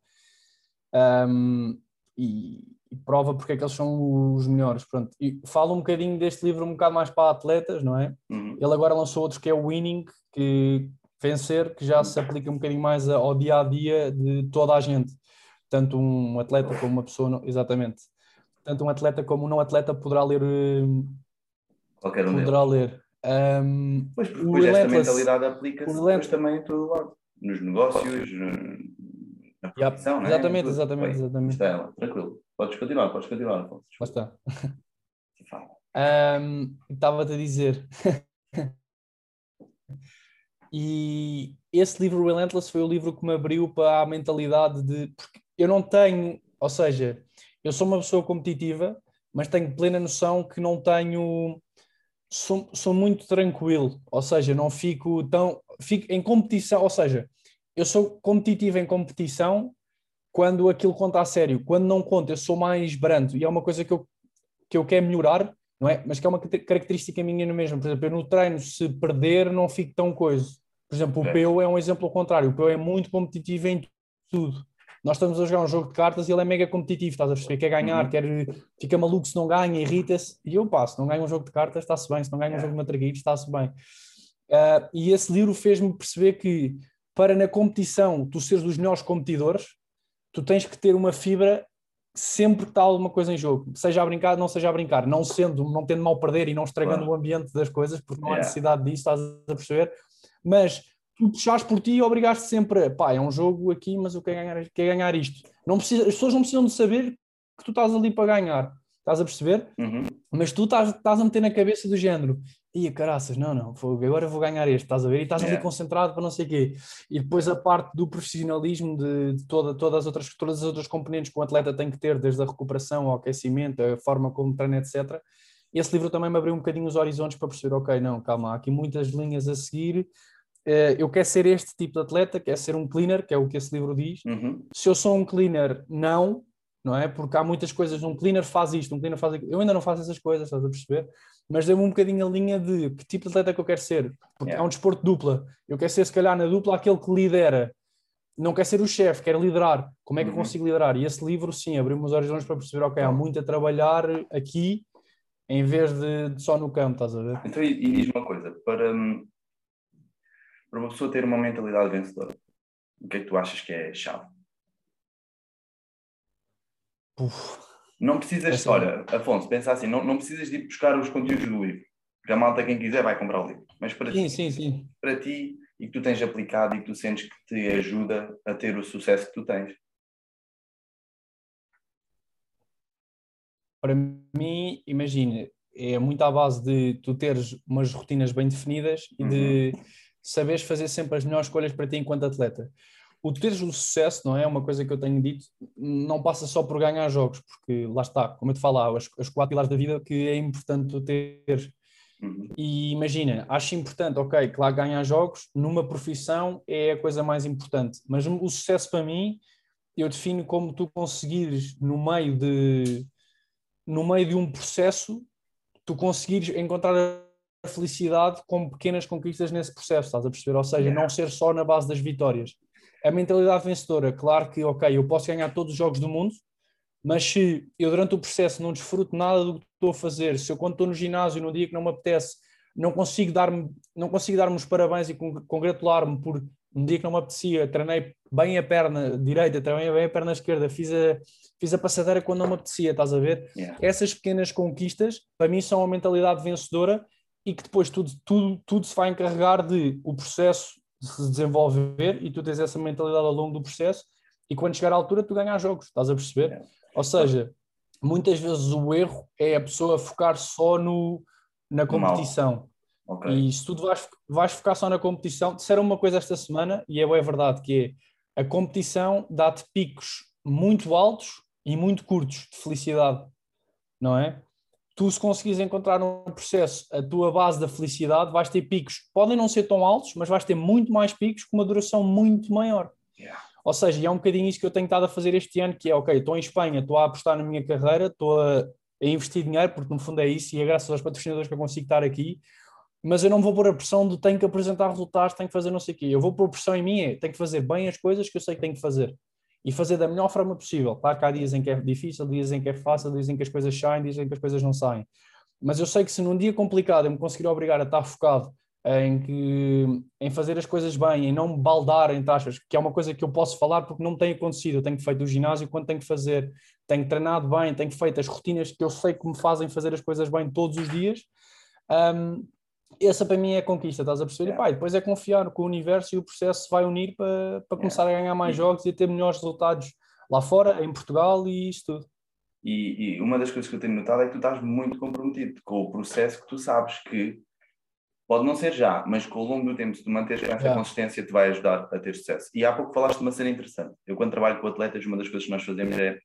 um, e, e, prova porque é que eles são os melhores. Pronto. E fala um bocadinho deste livro um bocado mais para atletas, não é? Uhum. Ele agora lançou outro que é o Winning, que vencer, que já se aplica um bocadinho mais ao dia a dia de toda a gente. tanto um atleta como uma pessoa, não, exatamente, tanto um atleta como um não atleta poderá ler. Qualquer um poderá deles. ler. Um, Pois, porque depois esta mentalidade aplica-se depois também em todo lado. Nos negócios, na Yep, profissão, não é? exatamente, exatamente, Bem, exatamente. Está tranquilo. Podes continuar, podes continuar, Afonso. Lá está. Um, Estava-te a dizer. [LAUGHS] e esse livro Relentless foi o livro que me abriu para a mentalidade de. Porque eu não tenho. Ou seja, eu sou uma pessoa competitiva, mas tenho plena noção que não tenho. Sou, sou muito tranquilo, ou seja, não fico tão. Fico em competição, ou seja, eu sou competitivo em competição quando aquilo conta a sério. Quando não conta, eu sou mais brando e é uma coisa que eu, que eu quero melhorar, não é? Mas que é uma característica minha no mesmo. Por exemplo, eu no treino, se perder, não fico tão coisa. Por exemplo, o. Peu é um exemplo ao contrário. O Peu é muito competitivo em tudo. Nós estamos a jogar um jogo de cartas e ele é mega competitivo, estás a perceber? Quer ganhar, Uhum. quer, fica maluco se não ganha, irrita-se. E eu passo, não ganho um jogo de cartas, está-se bem. Se não ganho um Yeah. jogo de matraguilhos, está-se bem. Ah, e esse livro fez-me perceber que para na competição tu seres dos melhores competidores, tu tens que ter uma fibra sempre que está alguma coisa em jogo, seja a brincar, não seja a brincar, não sendo, não tendo mal perder e não estragando Claro. o ambiente das coisas, porque não há Yeah. necessidade disso, estás a perceber? Mas tu puxares por ti e obrigaste sempre, a, pá, é um jogo aqui, mas eu quero ganhar, quero ganhar isto. Não precisa, as pessoas não precisam de saber que tu estás ali para ganhar, estás a perceber? Uhum. Mas tu estás, estás a meter na cabeça do género, ia caraças, não, não, agora vou ganhar este, estás a ver? E estás ali Yeah. concentrado para não sei o quê. E depois a parte do profissionalismo de, de toda, todas, as outras, todas as outras componentes que um atleta tem que ter, desde a recuperação ao aquecimento, a forma como treina, etc. Esse livro também me abriu um bocadinho os horizontes para perceber, ok, não, calma, há aqui muitas linhas a seguir. Eh, Eu quero ser este tipo de atleta, quero ser um cleaner, que é o que esse livro diz, Uhum. se eu sou um cleaner, não, não é? Porque há muitas coisas, um cleaner faz isto, um cleaner faz aquilo. Eu ainda não faço essas coisas, estás a perceber? Mas deu-me um bocadinho a linha de que tipo de atleta que eu quero ser. Porque Yeah. é um desporto dupla. Eu quero ser, se calhar, na dupla aquele que lidera. Não quer ser o chefe, quer liderar. Como é que eu Uhum. consigo liderar? E esse livro, sim, abriu-me os horizontes para perceber, ok, há muito a trabalhar aqui em vez de, de só no campo, estás a ver? Então, e, e diz-me uma coisa: para, hum, para uma pessoa ter uma mentalidade vencedora, o que é que tu achas que é chave? Puf. Não precisas, Essa- olha, Afonso, pensa assim, não, não precisas de ir buscar os conteúdos do livro. Porque a malta, quem quiser, vai comprar o livro. Mas para Sim, ti, sim, sim. para ti, e que tu tens aplicado e que tu sentes que te ajuda a ter o sucesso que tu tens. Para mim, imagina, é muito à base de tu teres umas rotinas bem definidas e de saberes fazer sempre as melhores escolhas para ti enquanto atleta. O teres o sucesso, não é? Uma coisa que eu tenho dito, não passa só por ganhar jogos, porque lá está, como eu te falava, as, as quatro pilares da vida que é importante teres. Uhum. E imagina, acho importante, ok, claro, ganhar jogos numa profissão é a coisa mais importante, mas o sucesso para mim eu defino como tu conseguires no meio de no meio de um processo tu conseguires encontrar a felicidade com pequenas conquistas nesse processo, estás a perceber? Ou seja, Yeah. não ser só na base das vitórias. A mentalidade vencedora, claro que, ok, eu posso ganhar todos os jogos do mundo, mas se eu durante o processo não desfruto nada do que estou a fazer, se eu quando estou no ginásio num dia que não me apetece, não consigo dar-me não consigo dar-me os parabéns e con- congratular-me por um dia que não me apetecia, treinei bem a perna direita, treinei bem a perna esquerda, fiz a, fiz a passadeira quando não me apetecia, estás a ver? Yeah. Essas pequenas conquistas, para mim, são a mentalidade vencedora e que depois tudo, tudo, tudo se vai encarregar de o processo de se desenvolver e tu tens essa mentalidade ao longo do processo e quando chegar à altura tu ganhas jogos, estás a perceber? Yeah. Ou seja, muitas vezes o erro é a pessoa focar só no, na competição. Ok. E se tu vais, vais focar só na competição, disseram uma coisa esta semana, e é, é verdade, que é a competição dá-te picos muito altos e muito curtos de felicidade, não é? Tu, se conseguires encontrar no processo a tua base da felicidade, vais ter picos, podem não ser tão altos, mas vais ter muito mais picos com uma duração muito maior. Yeah. Ou seja, é um bocadinho isso que eu tenho estado a fazer este ano, que é, ok, estou em Espanha, estou a apostar na minha carreira, estou a, a investir dinheiro, porque no fundo é isso, e é graças aos patrocinadores que eu consigo estar aqui, mas eu não vou pôr a pressão de tenho que apresentar resultados, tenho que fazer não sei o quê. Eu vou pôr pressão em mim, é tenho que fazer bem as coisas que eu sei que tenho que fazer. E fazer da melhor forma possível. Claro que há dias em que é difícil, dias em que é fácil, dias em que as coisas saem, dias em que as coisas não saem. Mas eu sei que se num dia complicado eu me conseguir obrigar a estar focado em, que, em fazer as coisas bem, em não me baldar em taxas, que é uma coisa que eu posso falar porque não tem acontecido. Eu tenho feito o ginásio quando tenho que fazer, tenho treinado bem, tenho feito as rotinas que eu sei que me fazem fazer as coisas bem todos os dias. Um, essa para mim é a conquista, estás a perceber? É. E, pá, depois é confiar que o universo e o processo se vai unir para, para começar é. a ganhar mais jogos e a ter melhores resultados lá fora, em Portugal e isso tudo. E, e, uma das coisas que eu tenho notado é que tu estás muito comprometido com o processo que tu sabes que pode não ser já, mas que ao longo do tempo, se tu manteres essa yeah. consistência, te vai ajudar a ter sucesso. E há pouco falaste de uma cena interessante. Eu, quando trabalho com atletas, uma das coisas que nós fazemos é,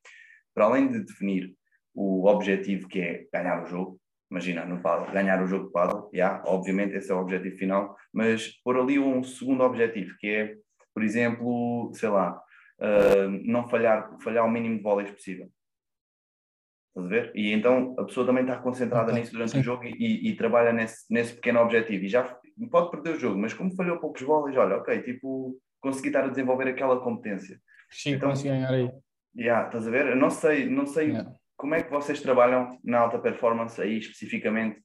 para além de definir o objetivo que é ganhar o jogo, imagina, no paddle, ganhar o jogo de paddle, yeah, obviamente esse é o objetivo final, mas pôr ali um segundo objetivo, que é, por exemplo, sei lá, uh, não falhar, falhar o mínimo de vôleis possível. Estás a ver? E então a pessoa também está concentrada okay. nisso durante Sim. o jogo e, e, trabalha nesse, nesse pequeno objetivo. E já pode perder o jogo, mas como falhou poucos vôleis, olha, ok, tipo, consegui estar a desenvolver aquela competência. Sim, então, consegui ganhar aí. Yeah, estás a ver? Eu não sei, não sei yeah. Como é que vocês trabalham na alta performance aí especificamente,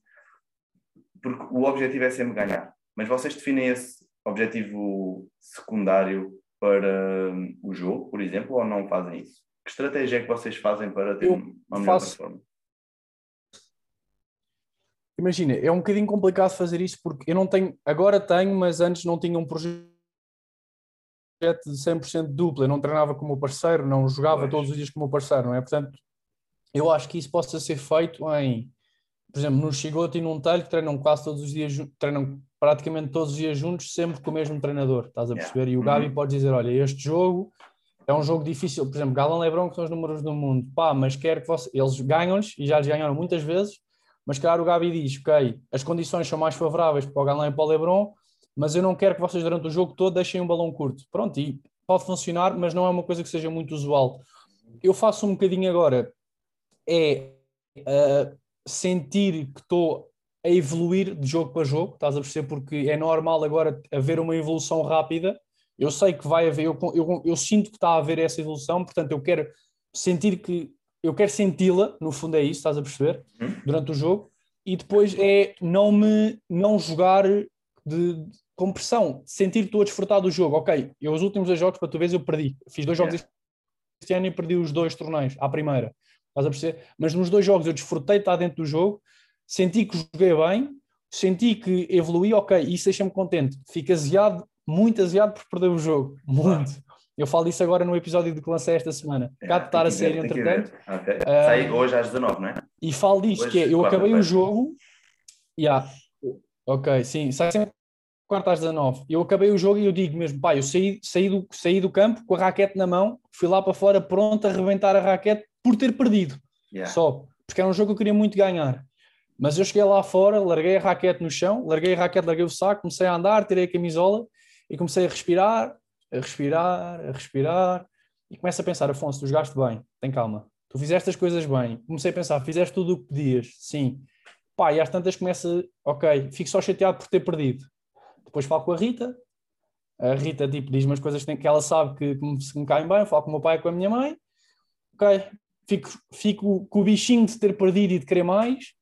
porque o objetivo é sempre ganhar. Mas vocês definem esse objetivo secundário para um, o jogo, por exemplo, ou não fazem isso? Que estratégia é que vocês fazem para ter eu uma melhor faço... performance? Imagina, é um bocadinho complicado fazer isso porque eu não tenho, agora tenho, mas antes não tinha um projeto de 100% duplo, eu não treinava como parceiro, não jogava pois. todos os dias como parceiro, não é? Portanto, eu acho que isso possa ser feito em, por exemplo, no Chigote e num Talho, que treinam quase todos os dias, treinam praticamente todos os dias juntos, sempre com o mesmo treinador, estás a perceber? Yeah. E o Gabi uhum. pode dizer, olha, este jogo é um jogo difícil. Por exemplo, Galão Lebron, que são os números do mundo, pá, mas quer que você... eles ganham-lhes e já lhes ganharam muitas vezes. Mas claro, o Gabi diz: Ok, as condições são mais favoráveis para o Galão e para o Lebron, mas eu não quero que vocês durante o jogo todo deixem um balão curto. Pronto, e pode funcionar, mas não é uma coisa que seja muito usual. Eu faço um bocadinho agora, é uh, sentir que estou a evoluir de jogo para jogo, estás a perceber? Porque é normal agora haver uma evolução rápida eu sei que vai haver, eu, eu, eu sinto que está a haver essa evolução, portanto, eu quero sentir que eu quero senti-la, no fundo é isso, estás a perceber? Uhum. Durante o jogo, e depois é não me não jogar de, de com pressão, sentir que estou a desfrutar do jogo. Ok, eu os últimos dois jogos, para tu veres, eu perdi. Fiz dois jogos yeah. este ano e perdi os dois torneios à primeira. Estás a perceber? Mas nos dois jogos eu desfrutei de estar dentro do jogo, senti que joguei bem, senti que evolui, ok, isso deixa-me contente. Fico aziado muito aziado por perder o jogo. Muito. Eu falo disso agora no episódio de que lancei esta semana. É, Cá de estar a ser, entretanto. Okay. Uh, Sai hoje às 19, não é? E falo disto, hoje, que é, eu acabei o jogo. Yeah. Ok, sim, sai sempre quarta às 19. Eu acabei o jogo e eu digo mesmo, pai, eu saí, saí, do, saí do campo com a raquete na mão, fui lá para fora pronto a rebentar a raquete por ter perdido. Yeah. Só. Porque era um jogo que eu queria muito ganhar. Mas eu cheguei lá fora, larguei a raquete no chão, larguei a raquete, larguei o saco, comecei a andar, tirei a camisola e comecei a respirar, a respirar, a respirar, e começo a pensar, Afonso, tu jogaste bem, tem calma. Tu fizeste as coisas bem. Comecei a pensar, fizeste tudo o que pedias, sim. Pá, e às tantas começa, ok, fico só chateado por ter perdido. Depois falo com a Rita, a Rita tipo, diz-me as coisas que, que ela sabe que, que, me, que me caem bem, falo com o meu pai e com a minha mãe, ok, fico, fico com o bichinho de ter perdido e de querer mais,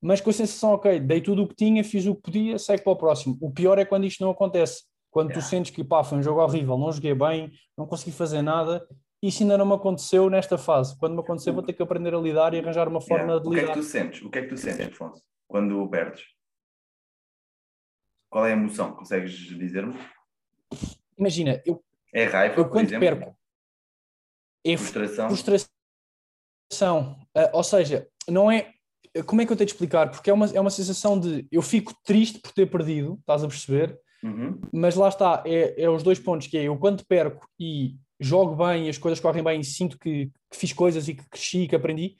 mas com a sensação, ok, dei tudo o que tinha, fiz o que podia, segue para o próximo. O pior é quando isto não acontece. Quando yeah. tu sentes que pá, foi um jogo horrível, não joguei bem, não consegui fazer nada, isso ainda não me aconteceu nesta fase. Quando me acontecer, vou ter que aprender a lidar e arranjar uma forma yeah. de lidar. O que é que tu sentes? O que é que tu sentes, Afonso, quando perdes? Qual é a emoção? Consegues dizer-me? Imagina, eu. É raiva, eu quando exemplo? perco. É frustração. frustração. Uh, ou seja, não é. Como é que eu tenho de explicar? Porque é uma, é uma sensação de eu fico triste por ter perdido, estás a perceber? Uhum. Mas lá está, é, é, os dois pontos que é eu quando perco e jogo bem e as coisas correm bem e sinto que, que fiz coisas e que cresci e que aprendi,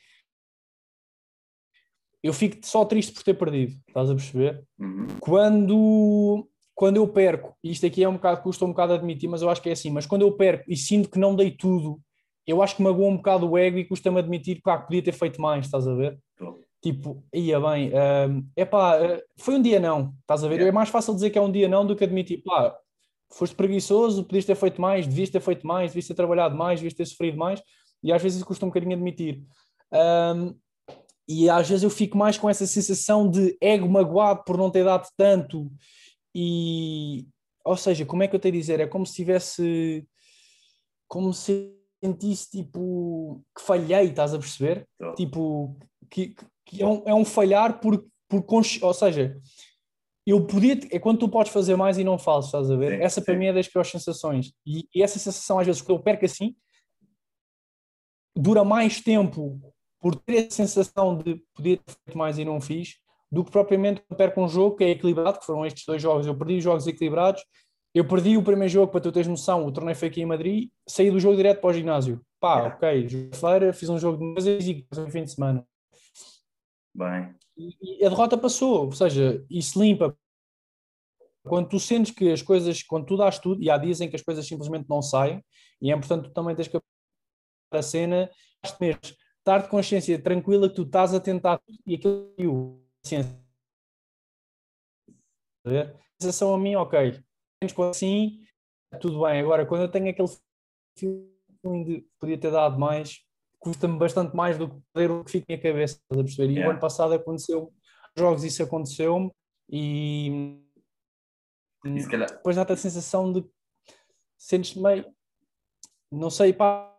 eu fico só triste por ter perdido, estás a perceber? Uhum. Quando, quando eu perco, e isto aqui é um bocado, custa um bocado admitir, mas eu acho que é assim, mas quando eu perco e sinto que não dei tudo, eu acho que magoa um bocado o ego e custa-me admitir que podia ter feito mais, estás a ver? Tipo, ia bem, uh, epá, uh, foi um dia não, estás a ver? Yeah. É mais fácil dizer que é um dia não do que admitir, pá, foste preguiçoso, podias ter feito mais, devias ter feito mais, devias ter trabalhado mais, devias ter sofrido mais, e às vezes isso custa um bocadinho admitir. Um, e às vezes eu fico mais com essa sensação de ego magoado por não ter dado tanto e, ou seja, como é que eu tenho a dizer? É como se tivesse, como se sentisse tipo que falhei, estás a perceber? Tipo, que, que é, um, é um falhar por, por consci... ou seja, eu podia, é quando tu podes fazer mais e não fazes, estás a ver? Sim, Essa para sim. mim é das piores sensações. E, e essa sensação, às vezes, que eu perco assim, dura mais tempo por ter a sensação de poder ter feito mais e não fiz, do que propriamente perco um jogo que é equilibrado, que foram estes dois jogos. Eu perdi os jogos equilibrados, eu perdi o primeiro jogo, para tu teres noção, o torneio foi aqui em Madrid, saí do jogo direto para o ginásio. Pá, Yeah. ok, feira fiz um jogo de meses e um fim de semana. Bem, E, e a derrota passou, ou seja, isso limpa. Quando tu sentes que as coisas, quando tu dás tudo, e há dias em que as coisas simplesmente não saem, e é importante tu também tens que a cena, mesmo, estar de consciência tranquila que tu estás a tentar tudo e aquilo que o. A sensação a mim, ok, quando assim, tudo bem. Agora, quando eu tenho aquele feeling de podia ter dado mais, custa-me bastante mais do que perder o que fica na cabeça, estás a perceber? E Yeah. o ano passado aconteceu, jogos isso aconteceu-me e e depois dá-te a sensação de sentes meio, não sei, pá,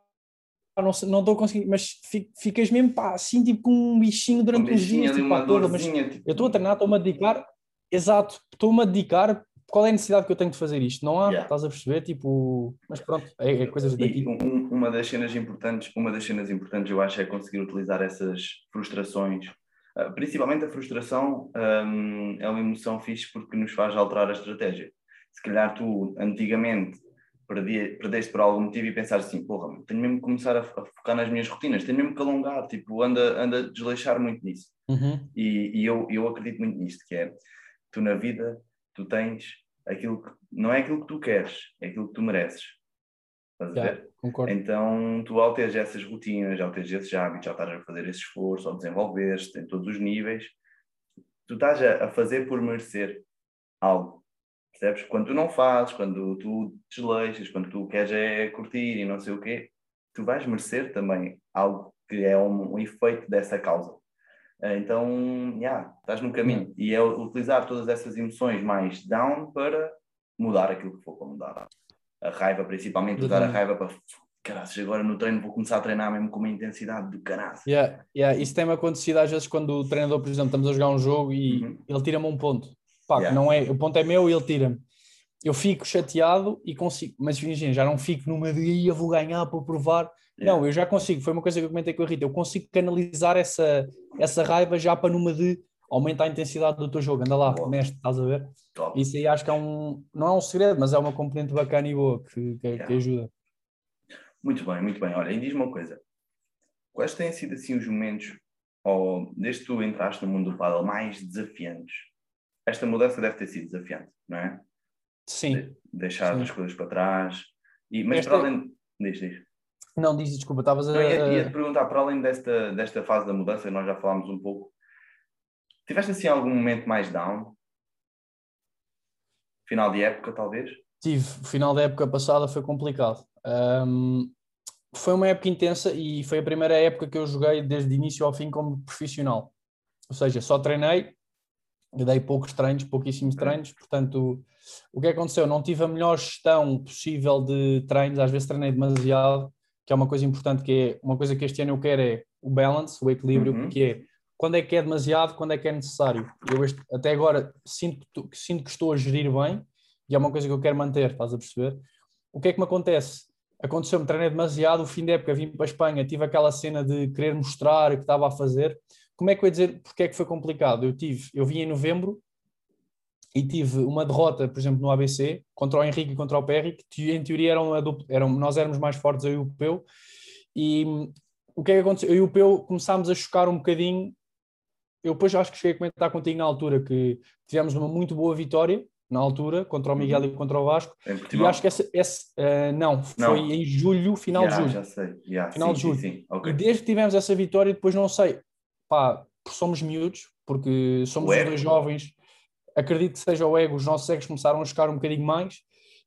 não sei- não estou conseguindo, mas fi- ficas mesmo pá, assim tipo com um bichinho um durante uns bichinho dias, tipo, pá, toda, mas tipo, eu estou a treinar, estou-me a dedicar, exato, estou-me a dedicar, qual é a necessidade que eu tenho de fazer isto? Não há, Yeah. estás a perceber? Tipo, mas pronto, é, é coisas daqui. E um- um- uma das cenas importantes, uma das cenas importantes eu acho é conseguir utilizar essas frustrações. Ah, principalmente a frustração hum, é uma emoção fixe porque nos faz alterar a estratégia. Se calhar tu antigamente perdi, perdeste por algum motivo e pensaste assim, porra, tenho mesmo que começar a, a focar nas minhas rotinas, tenho mesmo que alongar, tipo, anda, anda a desleixar muito nisso. Uhum. E, e eu, eu acredito muito nisto, que é, tu na vida, tu tens aquilo que, não é aquilo que tu queres, é aquilo que tu mereces. Estás a Yeah, ver? concordo. Então, tu ao teres essas rotinas, ao teres esses hábitos, ao estás a fazer esse esforço, ao desenvolveres-te em todos os níveis, tu estás a, a fazer por merecer algo. Percebes? Quando tu não fazes, quando tu desleixas, quando tu queres é curtir e não sei o quê, tu vais merecer também algo que é um, um efeito dessa causa. Eh, Então, yeah, estás no caminho. E é utilizar todas essas emoções mais down para mudar aquilo que for para mudar. A raiva, principalmente, usar a Exatamente. raiva para. Caraças, agora no treino vou começar a treinar mesmo com uma intensidade do caraças. Yeah, yeah. Isso tem-me acontecido às vezes quando o treinador, por exemplo, estamos a jogar um jogo e Uhum. ele tira-me um ponto. Pá, Yeah. não é, o ponto é meu e ele tira-me. Eu fico chateado e consigo, mas imagina, já não fico numa de "Ih, eu vou ganhar para provar. Yeah. Não, eu já consigo, foi uma coisa que eu comentei com a Rita, eu consigo canalizar essa, essa raiva já para numa de aumenta a intensidade do teu jogo, anda lá, Boa. mestre, estás a ver? Top. Isso aí acho que é um, não é um segredo, mas é uma componente bacana e boa que, que, que Yeah. ajuda. Muito bem, muito bem. Olha, e diz-me uma coisa. Quais têm sido assim os momentos, ou desde que tu entraste no mundo do paddle, mais desafiantes? Esta mudança deve ter sido desafiante, não é? Sim. De- deixar Sim. as coisas para trás. E, mas Esta- para além. Diz, diz. Não, diz, desculpa, estavas a. Não, ia, ia te perguntar, para além desta, desta fase da mudança, nós já falámos um pouco, tiveste assim algum momento mais down? Final de época, talvez? Tive, o final da época passada foi complicado. Ahm, foi uma época intensa e foi a primeira época que eu joguei desde início ao fim como profissional. Ou seja, só treinei, eu dei poucos treinos, pouquíssimos treinos, portanto, o que aconteceu? Não tive a melhor gestão possível de treinos, às vezes treinei demasiado, que é uma coisa importante, que é uma coisa que este ano eu quero é o balance, o equilíbrio, Uhum. que é quando é que é demasiado, quando é que é necessário. Eu este- até agora sinto que, sinto que estou a gerir bem e é uma coisa que eu quero manter, estás a perceber? O que é que me acontece? Aconteceu-me, treinei demasiado, o fim da época vim para a Espanha, tive aquela cena de querer mostrar o que estava a fazer. Como é que eu ia dizer porque é que foi complicado? Eu tive, eu vim em novembro e tive uma derrota, por exemplo, no ABC, contra o Henrique e contra o Perry, que em teoria eram, dupla- eram nós éramos mais fortes, eu e o Peu, e hum, o que é que aconteceu? Eu e o Peu começámos a chocar um bocadinho. Eu depois acho que cheguei a comentar contigo na altura que tivemos uma muito boa vitória na altura contra o Miguel e contra o Vasco. E acho que essa, eh, não, Não. foi em julho, final Yeah, de julho. Já sei. Yeah, Final sim, de sim, julho. sim. Ok. E desde que tivemos essa vitória, depois não sei, pá, somos miúdos, porque somos dois jovens, acredito que seja o ego, os nossos egos começaram a chocar um bocadinho mais,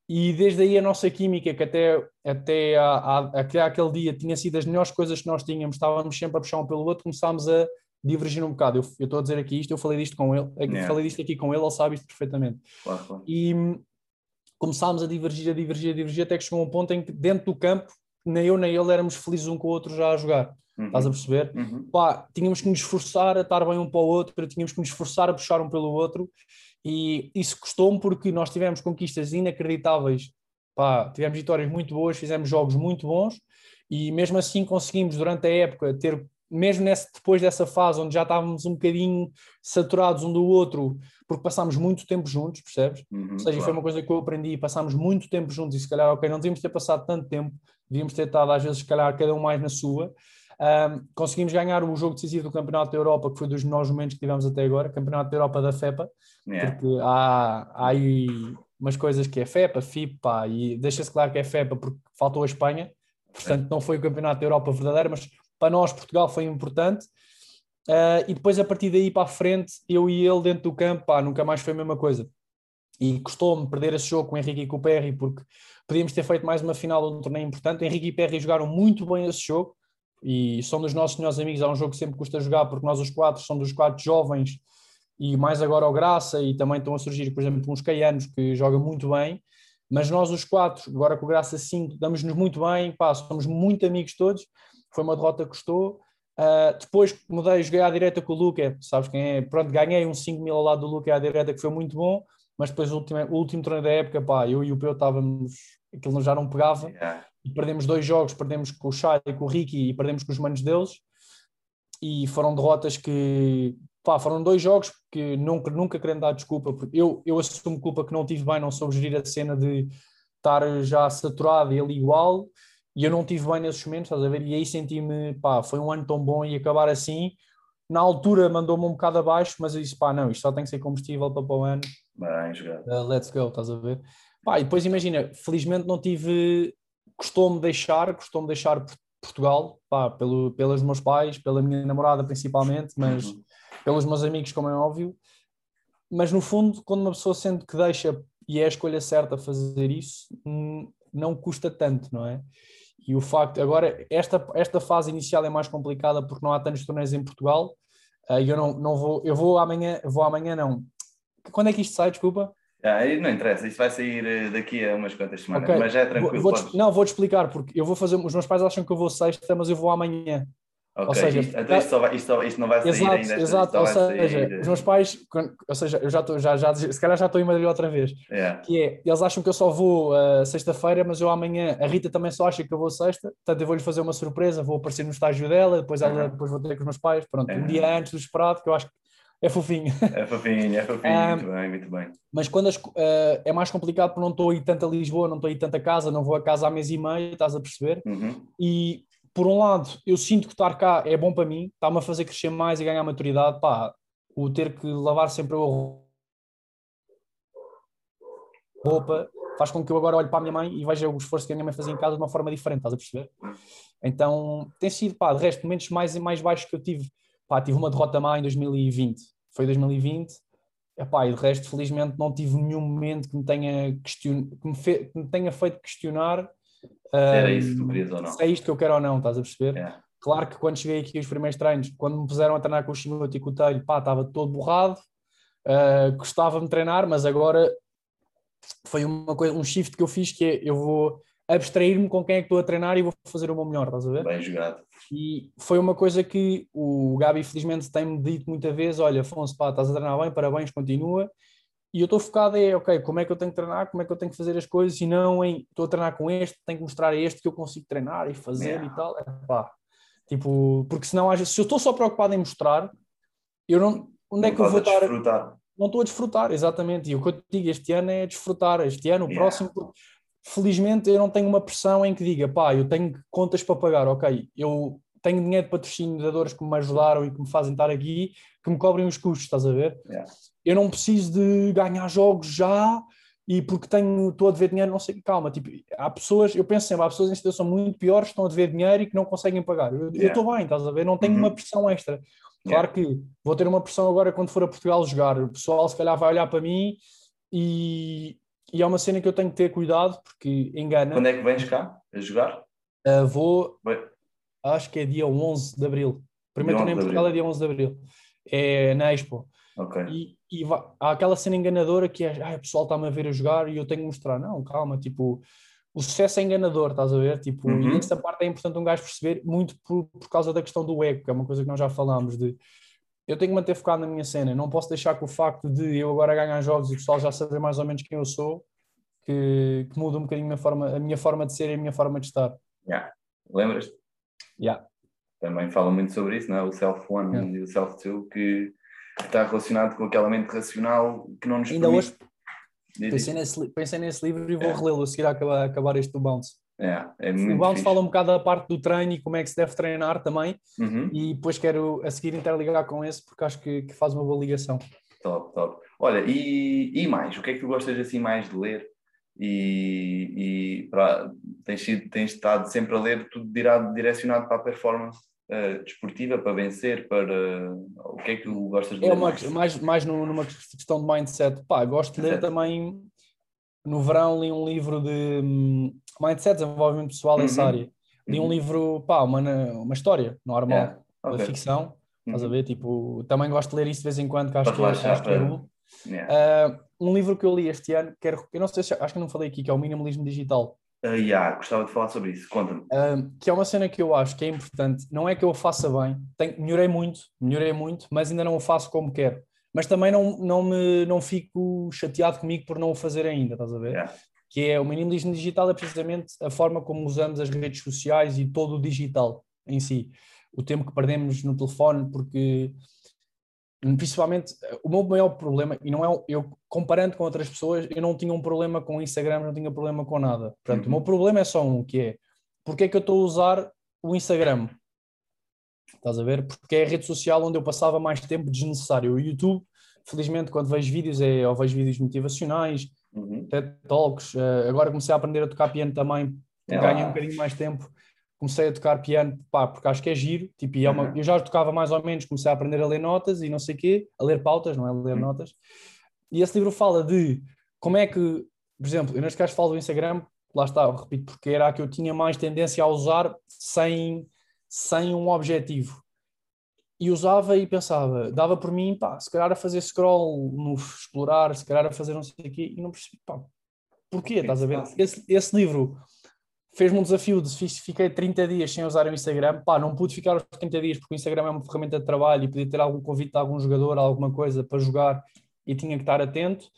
e desde aí a nossa química, que até, até, a, a- até aquele dia tinha sido as melhores coisas que nós tínhamos, estávamos sempre a puxar um pelo outro, começámos a, divergir um bocado. Eu eu estou a dizer aqui isto, eu falei disto com ele, aqui- Yeah. falei disto aqui com ele, ele sabe isto perfeitamente. Claro, claro. E hum, começámos a divergir, a divergir, a divergir, até que chegou um ponto em que dentro do campo, nem eu nem ele éramos felizes um com o outro já a jogar. Uhum. Estás a perceber? Uhum. pá, tínhamos que nos esforçar a estar bem um para o outro, tínhamos que nos esforçar a puxar um pelo outro, e isso custou-me porque nós tivemos conquistas inacreditáveis, pá, tivemos vitórias muito boas, fizemos jogos muito bons, e mesmo assim conseguimos durante a época ter, mesmo nesse, depois dessa fase onde já estávamos um bocadinho saturados um do outro, porque passámos muito tempo juntos, percebes? Uhum, Ou seja, foi claro. uma coisa que eu aprendi, passámos muito tempo juntos e se calhar, ok, não devíamos ter passado tanto tempo, devíamos ter estado às vezes, se calhar, cada um mais na sua. Ahm, conseguimos ganhar o jogo decisivo do Campeonato da Europa, que foi dos melhores momentos que tivemos até agora, Campeonato da Europa da FEPA, Yeah. porque há, há aí umas coisas que é FEPA, FIPA, e deixa-se claro que é FEPA porque faltou a Espanha, portanto não foi o Campeonato da Europa verdadeiro, mas para nós, Portugal, foi importante. Ah, e depois, a partir daí para a frente, eu e ele dentro do campo, pá, nunca mais foi a mesma coisa. E custou-me perder esse jogo com o Henrique e com o Perry, porque podíamos ter feito mais uma final de um torneio importante. Henrique e Perry jogaram muito bem esse jogo e são dos nossos melhores amigos. É um jogo que sempre custa jogar, porque nós, os quatro, somos dos quatro jovens e mais agora o Graça. E também estão a surgir, por exemplo, uns caianos que jogam muito bem. Mas nós, os quatro, agora com o Graça 5, damos-nos muito bem, pá, somos muito amigos todos. Foi uma derrota que custou. Uh, depois mudei, joguei à direita com o Luca, sabes quem é? Pronto, ganhei uns 5 mil ao lado do Luca à direita, que foi muito bom, mas depois o último, o último torneio da época, pá, eu e o Peu estávamos, aquilo já não pegava, Yeah. e perdemos dois jogos, perdemos com o Chay e com o Ricky e perdemos com os manos deles, e foram derrotas que, pá, foram dois jogos que nunca, nunca querendo dar desculpa, porque eu, eu assumo culpa que não tive bem, não soube gerir a cena de estar já saturado e ele igual, e eu não tive bem nesses momentos, estás a ver? E aí senti-me, pá, foi um ano tão bom e acabar assim. Na altura mandou-me um bocado abaixo, mas eu disse, pá, não, isto só tem que ser combustível para, para o ano. Bem jogado. Uh, let's go, estás a ver? Pá, e depois imagina, felizmente não tive, custou-me deixar, custou-me deixar Por- Portugal, pá, pelo, pelos meus pais, pela minha namorada principalmente, mas Uhum. pelos meus amigos, como é óbvio. Mas no fundo, quando uma pessoa sente que deixa e é a escolha certa fazer isso, não custa tanto, não é? E o facto, agora, esta, esta fase inicial é mais complicada porque não há tantos torneios em Portugal. E eu não, não vou, eu vou amanhã, vou amanhã não. Quando é que isto sai, desculpa? Ah, não interessa, isto vai sair eh, daqui a umas quantas semanas, Ok. mas já é Vou- tranquilo. vou-te- podes. não, vou-te explicar, porque eu vou fazer. Os meus pais acham que eu vou sexta, mas eu vou amanhã. Ok, ou seja, isto, então isto, vai- isto, isto não vai sair Exato, ainda. exato. Ou seja, sair, eh, os meus pais, quando- ou seja, eu já estou, já, já, se calhar já estou em Madrid outra vez. yeah. Que é, eles acham que eu só vou ah, sexta-feira, mas eu amanhã, a Rita também só acha que eu vou sexta, portanto eu vou-lhe fazer uma surpresa, vou aparecer no estágio dela, depois, ela, Uhum. depois vou ter com os meus pais, pronto, um Uhum. dia antes do esperado, que eu acho que [LAUGHS] é fofinho. É fofinho, é fofinho, Ah, muito bem, muito bem. Mas quando as eh, é mais complicado porque não estou a ir tanto a Lisboa, não estou a ir tanto a casa, não vou a casa há mês e meio, estás a perceber? Uhum. E por um lado, eu sinto que estar cá é bom para mim, está-me a fazer crescer mais e ganhar maturidade. Pá, o ter que lavar sempre a roupa faz com que eu agora olhe para a minha mãe e veja o esforço que a minha mãe fazia em casa de uma forma diferente, estás a perceber? Então tem sido, pá, de resto, momentos mais e mais baixos que eu tive. Pá, tive uma derrota má em 2020, foi 2020. Epá, e de resto, felizmente, não tive nenhum momento que me tenha, question... que me fe- que me tenha feito questionar Se era isso que tu querias ou não. se é isto que eu quero ou não, estás a perceber? É. Claro que quando cheguei aqui os primeiros treinos, quando me puseram a treinar com o Chimuto e com o Telho, pá, estava todo borrado, ah, gostava-me treinar, mas agora foi uma coisa, um shift que eu fiz que é, eu vou abstrair-me com quem é que estou a treinar e vou fazer o meu melhor, estás a ver? Bem jogado. E foi uma coisa que o Gabi, felizmente, tem-me dito muita vez: olha, Afonso, pá, estás a treinar bem, parabéns, continua. E eu estou focado em, ok, como é que eu tenho que treinar, como é que eu tenho que fazer as coisas, e não em, estou a treinar com este, tenho que mostrar a este que eu consigo treinar e fazer Yeah. e tal. É, pá, tipo, porque senão, vezes, se eu estou só preocupado em mostrar, eu não, onde é Não que eu vou estar? desfrutar. não estou a desfrutar, exatamente. E o que eu te digo este ano é desfrutar. Este ano, o Yeah. próximo, felizmente eu não tenho uma pressão em que diga, pá, eu tenho contas para pagar, ok, eu tenho dinheiro de patrocinadores que me ajudaram e que me fazem estar aqui, que me cobrem os custos, estás a ver? Yeah. Eu não preciso de ganhar jogos já e porque tenho, estou a dever dinheiro, não sei, calma, tipo, há pessoas, eu penso sempre, há pessoas em situação muito pior que estão a dever dinheiro e que não conseguem pagar. Eu Yeah. estou bem, estás a ver? Não tenho Uhum. uma pressão extra. Claro que vou ter uma pressão agora quando for a Portugal jogar. O pessoal se calhar vai olhar para mim e, e é uma cena que eu tenho que ter cuidado porque engana. Quando é que vens cá a jogar? Uh, vou, acho que é dia 11 de Abril. primeiro torneio em Portugal é dia 11 de Abril. É na Expo. E, e vai- há aquela cena enganadora que é, ah, o pessoal está-me a ver a jogar e eu tenho que mostrar. Não, calma, tipo, o sucesso é enganador, estás a ver? Tipo, Uhum. e essa parte é importante um gajo perceber muito por, por causa da questão do ego, que é uma coisa que nós já falámos de eu tenho que manter focado na minha cena, não posso deixar que o facto de eu agora ganhar jogos e o pessoal já saber mais ou menos quem eu sou, que, que muda um bocadinho a minha, forma, a minha forma de ser e a minha forma de estar. Yeah. Lembras-te? Yeah. Também falam muito sobre isso, não é? O self-one Yeah. e o self-two, que que está relacionado com aquela mente racional que não nos Ainda permite... hoje pensei nesse, pensei nesse livro e vou É. relê-lo a seguir a acabar, a acabar este do Bounce. Yeah, é O Bounce fala um bocado da parte do treino e como é que se deve treinar também, Uhum. e depois quero a seguir interligar com esse porque acho que, que faz uma boa ligação. Top, top. Olha, e, e mais? O que é que tu gostas assim mais de ler? E, e para, tens, sido- tens estado sempre a ler tudo direcionado para a performance eh, desportiva, para vencer, para o que é que tu gostas de É ler mais? mais, mais numa questão de mindset. Pá, gosto de ler também. No verão li um livro de hum, mindset, desenvolvimento pessoal nessa Uhum. área. Li um Uhum. livro, pá, uma, uma história normal, Yeah, da ok. ficção. Estás a Uhum. ver? Tipo, também gosto de ler isso de vez em quando, que acho que, é- acho que é bom. Yeah. Ah, um livro que eu li este ano, quero, eu não sei se acho que não falei aqui, que é o Minimalismo Digital. Ah, yeah, gostava de falar sobre isso. Conta-me. Um, que é uma cena que eu acho que é importante. Não é que eu faça bem, tenho, melhorei muito, melhorei muito, mas ainda não o faço como quero. Mas também não, não, me, não fico chateado comigo por não o fazer ainda, estás a ver? Yeah. Que é o minimalismo digital, é precisamente a forma como usamos as redes sociais e todo o digital em si. O tempo que perdemos no telefone, porque principalmente o meu maior problema, e não é eu comparando com outras pessoas, eu não tinha um problema com o Instagram, não tinha problema com nada. Portanto, o Uhum. meu problema é só um, que é porque é que eu estou a usar o Instagram? Estás a ver? Porque é a rede social onde eu passava mais tempo desnecessário. O YouTube, felizmente, quando vejo vídeos, é, ou vejo vídeos motivacionais, Uhum. TED Talks. eh, agora comecei a aprender a tocar piano também, É ganhei um bocadinho mais tempo. Comecei a tocar piano, pá, porque acho que é giro. Tipo, e é uma- Uhum. eu já tocava mais ou menos, comecei a aprender a ler notas e não sei o quê, a ler pautas, não é? A ler Uhum. notas. E esse livro fala de como é que, por exemplo, eu neste caso falo do Instagram, lá está, repito, porque era a que eu tinha mais tendência a usar sem, sem um objetivo. E usava e pensava, dava por mim, pá, se calhar a fazer scroll no explorar, se calhar a fazer não sei o quê, e não percebi, pá, porquê, estás a ver? Esse, esse livro fez-me um desafio de fiquei 30 dias sem usar o Instagram, pá, não pude ficar os 30 dias porque o Instagram é uma ferramenta de trabalho e podia ter algum convite de algum jogador, alguma coisa para jogar e tinha que estar atento.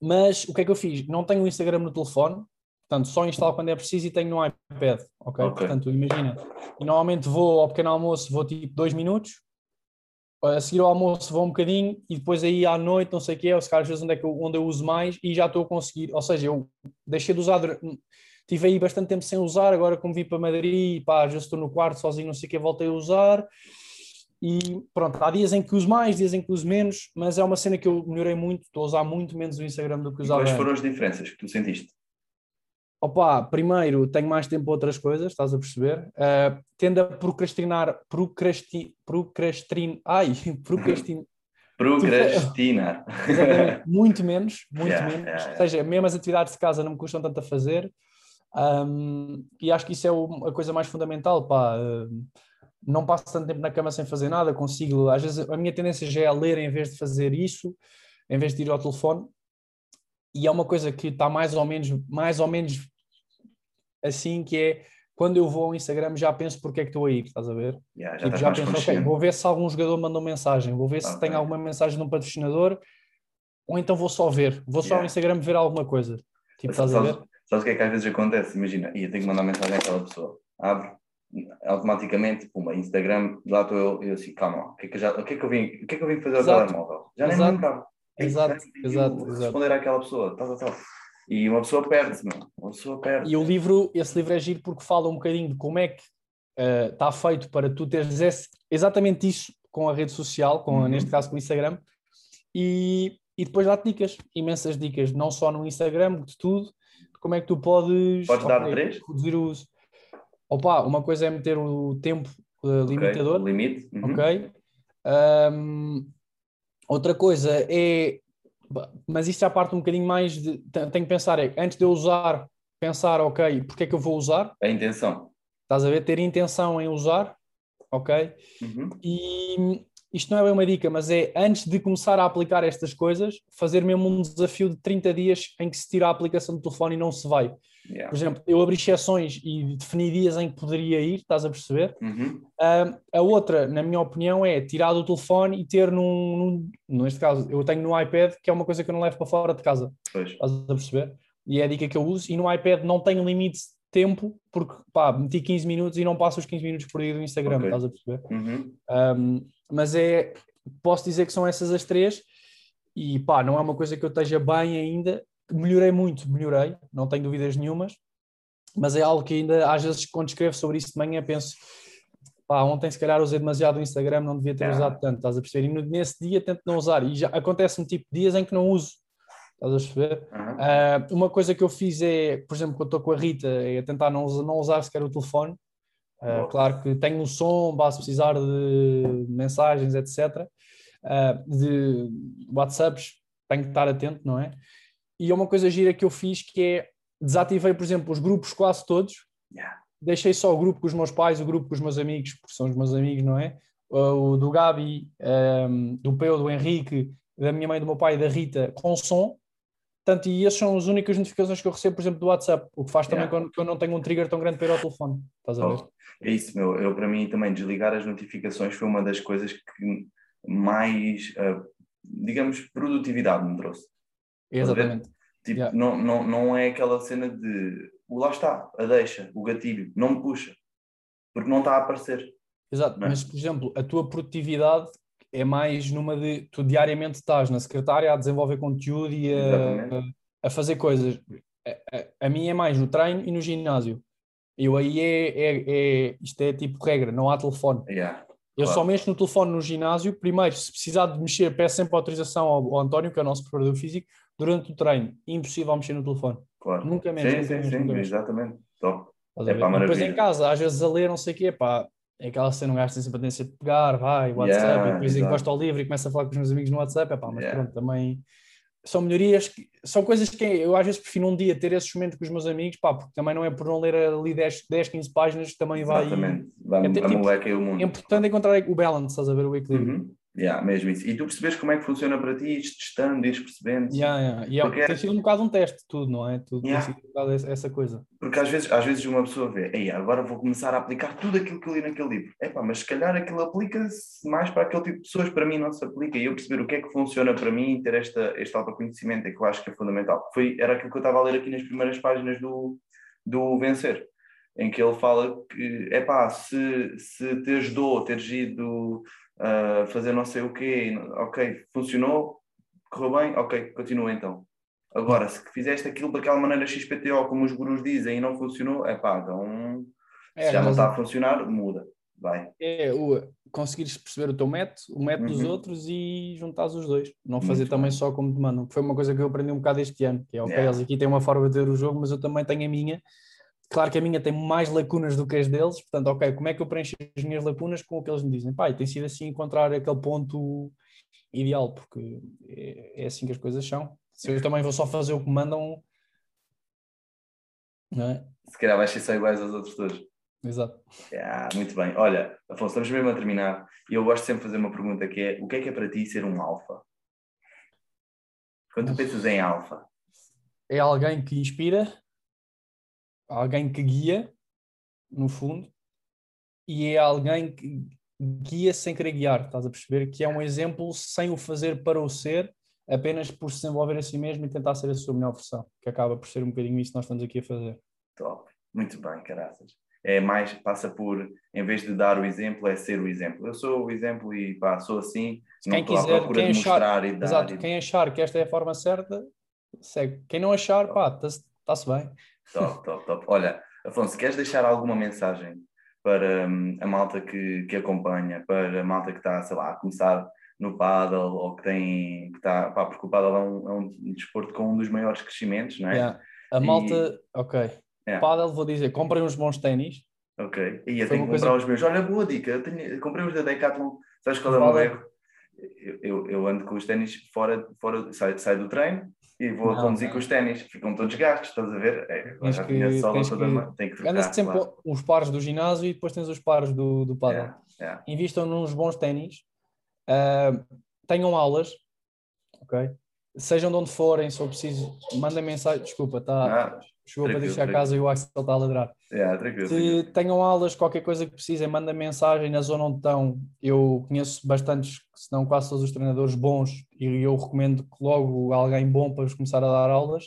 Mas o que é que eu fiz? Não tenho o Instagram no telefone, portanto, só instalo quando é preciso e tenho no iPad, ok? Ok. Portanto, imagina, e normalmente vou ao pequeno almoço, vou tipo dois minutos, a seguir ao almoço vou um bocadinho e depois aí à noite, não sei o que é, ou se calhar às vezes onde, é que eu, onde eu uso mais e já estou a conseguir, ou seja, eu deixei de usar, tive aí bastante tempo sem usar, agora como vim para Madrid, pá, já estou no quarto sozinho, não sei o que, voltei a usar e pronto, há dias em que uso mais, dias em que uso menos, mas é uma cena que eu melhorei muito, estou a usar muito menos o Instagram do que E usava quais foram as diferenças que tu sentiste? Opa, primeiro tenho mais tempo para outras coisas, estás a perceber? Uh, tendo a procrastinar, procrasti, procrastin, ai, [LAUGHS] procrastin, Procrastinar. [LAUGHS] exatamente, muito menos, muito Yeah, menos. yeah, yeah. Ou seja, mesmo as atividades de casa não me custam tanto a fazer. Um, e acho que isso é o- a coisa mais fundamental, pá. Um, não passo tanto tempo na cama sem fazer nada, consigo, às vezes a minha tendência já é a ler em vez de fazer isso, em vez de ir ao telefone. E é uma coisa que está mais ou menos, mais ou menos assim, que é quando eu vou ao Instagram já penso porque é que estou a ir, estás a ver? Yeah, já Tipo, estás já penso, ok, vou ver se algum jogador mandou mensagem, vou ver se tem alguma mensagem de um patrocinador, ou então vou só ver, vou só ao Yeah. Instagram ver alguma coisa. Tipo, estás a ver? sabes, o que é que às vezes acontece? Imagina, e eu tenho que mandar mensagem àquela pessoa. Abre, automaticamente, puma, Instagram, lá estou eu, eu assim, calma, o que é que eu, já, o que é que eu, vim, o que é que eu vim fazer ao Exato. telemóvel? Já nem Exato. me lembrava. Exato, exato, exato. Responder àquela pessoa, tal, tal, tal. E uma pessoa perde-se, meu. Uma pessoa perde. E o livro, esse livro é giro porque fala um bocadinho de como é que eh, está feito para tu teres esse- exatamente isso com a rede social, com, Uhum. neste caso com o Instagram, e, e depois dá dicas, imensas dicas, não só no Instagram, de tudo, de como é que tu podes Podes dar ok, três? reduzir o uso. Opa, uma coisa é meter o tempo Ok, limitador, Limite. uhum. ok? Ahm, outra coisa é, mas isto já parte um bocadinho mais de, te- tenho que pensar, é, antes de eu usar, pensar, ok, porque é que eu vou usar? A intenção. Estás a ver? Ter intenção em usar ok? Uhum. E isto não é bem uma dica, mas é antes de começar a aplicar estas coisas, fazer mesmo um desafio de 30 dias em que se tira a aplicação do telefone e não se vai. Yeah. Por exemplo, eu abri exceções e defini dias em que poderia ir, estás a perceber? Uhum. Um, a outra, na minha opinião, é tirar do telefone e ter num, num, Neste caso, eu tenho no iPad, que é uma coisa que eu não levo para fora de casa. Pois. Estás a perceber? E é a dica que eu uso. E no iPad não tenho limite de tempo, porque pá, meti 15 minutos e não passo os 15 minutos por dia do Instagram, Ok. estás a perceber? Uhum. Um, mas é. Posso dizer que são essas as três. E pá, não é uma coisa que eu esteja bem ainda. Melhorei muito, melhorei, não tenho dúvidas nenhumas. Mas é algo que ainda, às vezes, quando escrevo sobre isso de manhã, penso. Pá, ontem se calhar usei demasiado o Instagram, não devia ter Yeah. usado tanto, estás a perceber? E nesse dia tento não usar. E já acontece-me tipo dias em que não uso, estás a perceber? Uhum. Ah, uma coisa que eu fiz é, por exemplo, quando estou com a Rita, é tentar não, usar- não usar sequer o telefone. Ah, Boa. claro que tenho um som, basta precisar de mensagens, etc. ah, de WhatsApps, tenho que estar atento, não é? E é uma coisa gira que eu fiz que é desativei, por exemplo, os grupos quase todos, deixei só o grupo com os meus pais, o grupo com os meus amigos, porque são os meus amigos, não é? O do Gabi, um, do Peu, do Henrique, da minha mãe, do meu pai e da Rita, com som. Portanto, e essas são as únicas notificações que eu recebo, por exemplo, do WhatsApp, o que faz também Yeah. quando, que eu não tenho um trigger tão grande para ir ao telefone. Estás a ver? Oh, é isso, meu. Eu, para mim, também desligar as notificações foi uma das coisas que mais, ah, digamos, produtividade me trouxe. A? Exatamente. Tipo, Yeah. não, não, não é aquela cena de lá está, a deixa, o gatilho, não me puxa, porque não está a aparecer. Exato, é? mas por exemplo, a tua produtividade é mais numa de tu diariamente estás na secretária a desenvolver conteúdo e a, Exatamente. a fazer coisas. A, a, a minha é mais no treino e no ginásio. Eu aí é, é, é- isto é tipo regra, não há telefone. Yeah. Eu Claro. só mexo no telefone no ginásio. Primeiro, se precisar de mexer, peço sempre autorização ao, ao António, que é o nosso preparador físico, durante o treino. Impossível mexer no telefone. Claro. Nunca menos, Sim, nunca sim, menos, sim, nunca exatamente. Top. É pá, depois em casa, às vezes a ler, não sei o quê, pá, é aquela cena, um gajo tem sempre a tendência de pegar, vai, WhatsApp, Yeah, e depois encosta ao livro e começa a falar com os meus amigos no WhatsApp, é pá, mas Yeah. pronto, também são melhorias, que, são coisas que eu às vezes prefiro um dia ter esse momento com os meus amigos, pá, porque também não é por não ler ali 10, 10 15 páginas, também vai... Exatamente. Vai, É ter, a tipo, moleca e o mundo. É importante encontrar o balance, estás a ver, o equilíbrio. Uhum. Yeah, mesmo isso. E tu percebes como é que funciona para ti, ires testando, ires percebendo. Yeah, yeah. E é- Porque- tem sido um bocado um teste, tudo, não é? Tudo Yeah. tem sido um bocado essa- coisa. Porque às vezes, às vezes uma pessoa vê, Ei, agora vou começar a aplicar tudo aquilo que eu li naquele livro. Epá, mas se calhar aquilo aplica-se mais para aquele tipo de pessoas, para mim não se aplica. E eu perceber o que é que funciona para mim e ter esta, este autoconhecimento é que eu acho que é fundamental. Foi, era aquilo que eu estava a ler aqui nas primeiras páginas do, do Vencer, em que ele fala que, epá, se, se te ajudou, teres ido a fazer não sei o quê, ok, funcionou, correu bem, ok, continua então. Agora, se fizeste aquilo daquela maneira XPTO, como os gurus dizem, e não funcionou, é pá, então É, se já não está a funcionar, muda. Vai. é o, conseguires perceber o teu método, o método dos Uhum. outros e juntares os dois. Não Muito fazer também bem. só como te mandam. que Foi uma coisa que eu aprendi um bocado este ano. Que é, ok, Yeah. eles aqui têm uma forma de ver o jogo, mas eu também tenho a minha. Claro que a minha tem mais lacunas do que as deles, portanto, ok, como é que eu preencho as minhas lacunas com o que eles me dizem? E tem sido assim encontrar aquele ponto ideal, porque é, é assim que as coisas são. Se eu também vou só fazer o que mandam, não é? Se calhar vais ser só iguais aos outros todos. Exato. Yeah, muito bem. Olha, Afonso, estamos mesmo a terminar e eu gosto sempre de fazer uma pergunta que é: o que é que é para ti ser um alfa? Quando tu pensas em alfa, é alguém que inspira, alguém que guia, no fundo, e é alguém que guia sem querer guiar, estás a perceber? Que é um exemplo sem o fazer para o ser, apenas por se desenvolver a si mesmo e tentar ser a sua melhor versão, que acaba por ser um bocadinho isso que nós estamos aqui a fazer. top. Muito bem, caraças. É mais, passa por, em vez de dar o exemplo, é ser o exemplo. Eu sou o exemplo e pá, sou assim, não Quem estou à quiser, procura quem achar, mostrar e dar. exato, e- quem achar que esta é a forma certa, segue. Quem não achar, pá, está-se bem. Top, top, top. Olha, Afonso, queres deixar alguma mensagem para hum, a malta que, que acompanha, para a malta que está, sei lá, a começar no paddle ou que tem, que está, pá, porque o paddle é um, é um desporto com um dos maiores crescimentos, não é? Yeah. A E- malta, ok. Yeah. Paddle, vou dizer, comprem uns bons ténis. Ok. E eu Foi tenho que comprar coisa- os meus. Olha, boa dica. Eu tenho- comprei os da Decathlon. Sabes qual é o meu Vale. erro? Eu, eu, eu ando com os ténis fora, fora saio, saio do treino e vou Não, conduzir não. com os ténis. Ficam todos gastos, estás a ver? É, Tens já que- tinha sola toda que- Tem que trocar. Anda sempre claro. os pares do ginásio e depois tens os pares do, do paddle. Yeah. Yeah. Invistam nos bons ténis, uh, tenham aulas, ok? Sejam de onde forem, se for preciso, mandem mensagem. Desculpa, tá, Chegou para tranquilo, deixar a casa e o Axel está a ladrar. yeah, tranquilo, tranquilo. Se tenham aulas, qualquer coisa que precisem, mandem mensagem na zona onde estão. Eu conheço bastantes, se não quase todos os treinadores bons, e eu recomendo que logo alguém bom para vos começar a dar aulas.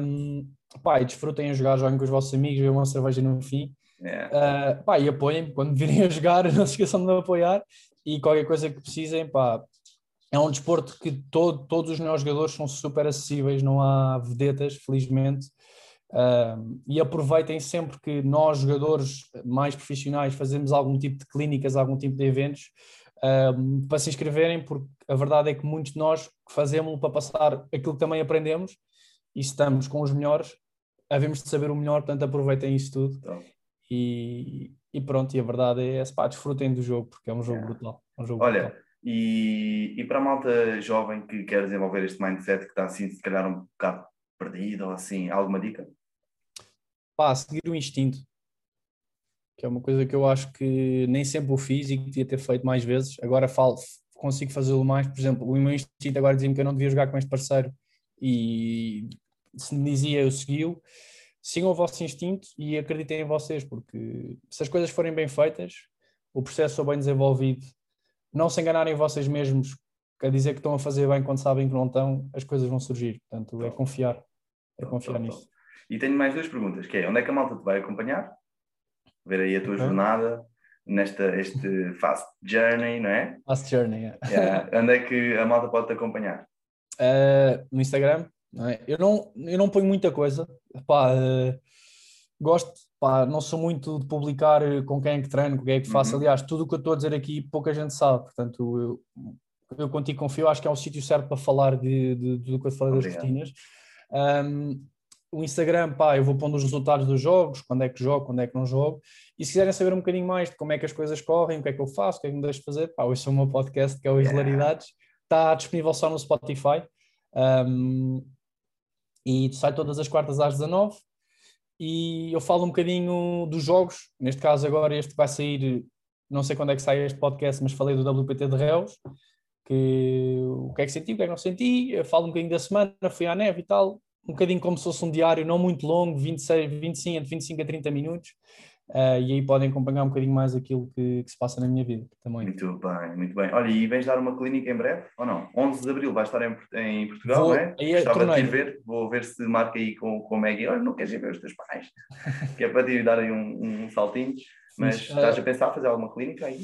Um, pá, desfrutem a jogar, joguem com os vossos amigos, bebam uma cerveja no fim. Yeah. Uh, pá, e apoiem quando virem a jogar, [LAUGHS] não se esqueçam de me apoiar. E qualquer coisa que precisem, pá, é um desporto que todo, todos os melhores jogadores são super acessíveis, não há vedetas, felizmente. Um, e aproveitem sempre que nós, jogadores mais profissionais, fazemos algum tipo de clínicas, algum tipo de eventos um, para se inscreverem, porque a verdade é que muitos de nós fazemos para passar aquilo que também aprendemos e estamos com os melhores, havemos de saber o melhor, portanto aproveitem isso tudo. Então, E, e pronto, e a verdade é essa, pá, desfrutem do jogo, porque é um jogo Yeah. brutal. É um jogo Olha, brutal. E, e para a malta jovem que quer desenvolver este mindset que está assim, se calhar um bocado perdido ou assim, alguma dica? Pá, seguir o instinto, que é uma coisa que eu acho que nem sempre o fiz e que devia ter feito mais vezes. Agora falo, consigo fazê-lo mais. Por exemplo, o meu instinto agora dizia-me que eu não devia jogar com este parceiro e se me dizia, eu segui-o. Sigam o vosso instinto e acreditem em vocês, porque se as coisas forem bem feitas, o processo for bem desenvolvido, não se enganarem vocês mesmos a dizer que estão a fazer bem quando sabem que não estão, as coisas vão surgir. Portanto, é confiar. É Top, confiar top, nisso. E tenho mais duas perguntas, que é, onde é que a malta te vai acompanhar? Ver aí a tua Ok. jornada nesta este fast journey, não é? Fast journey, é. Yeah. onde é que a malta pode te acompanhar? Uh, no Instagram. não é? Eu, não, eu não ponho muita coisa. Pá, uh, gosto, pá, não sou muito de publicar uh, com quem é que treino, com quem é que faço. Uhum. Aliás, tudo o que eu estou a dizer aqui pouca gente sabe. Portanto, eu, eu contigo confio, acho que é o sítio certo para falar de, de, de tudo o que eu falei das rotinas. Um, o Instagram, pá, eu vou pondo os resultados dos jogos, quando é que jogo, quando é que não jogo. E se quiserem saber um bocadinho mais de como é que as coisas correm, o que é que eu faço, o que é que me deixo fazer, pá, hoje sou o meu podcast que é o Yeah. Irregularidades. Está disponível só no Spotify. Um, e sai todas as quartas às 19 e eu falo um bocadinho dos jogos, neste caso agora este vai sair, não sei quando é que sai este podcast, mas falei do WPT de Reus, que o que é que senti, o que é que não senti, eu falo um bocadinho da semana, fui à neve e tal, um bocadinho como se fosse um diário não muito longo, 26, 25, entre 25 a 30 minutos, ah, e aí podem acompanhar um bocadinho mais aquilo que, que se passa na minha vida também. Muito bem, muito bem. Olha, e vens dar uma clínica em breve, ou não? 11 de Abril vais estar em, em Portugal, Vou- não é? aí Gostava de te ir torneio. ver, vou ver se marca aí com, com o Maggie. Olha, não queres ir ver os teus pais? [LAUGHS] que é para te dar aí um, um saltinho. Mas Fixe. estás Ah, a pensar fazer alguma clínica aí?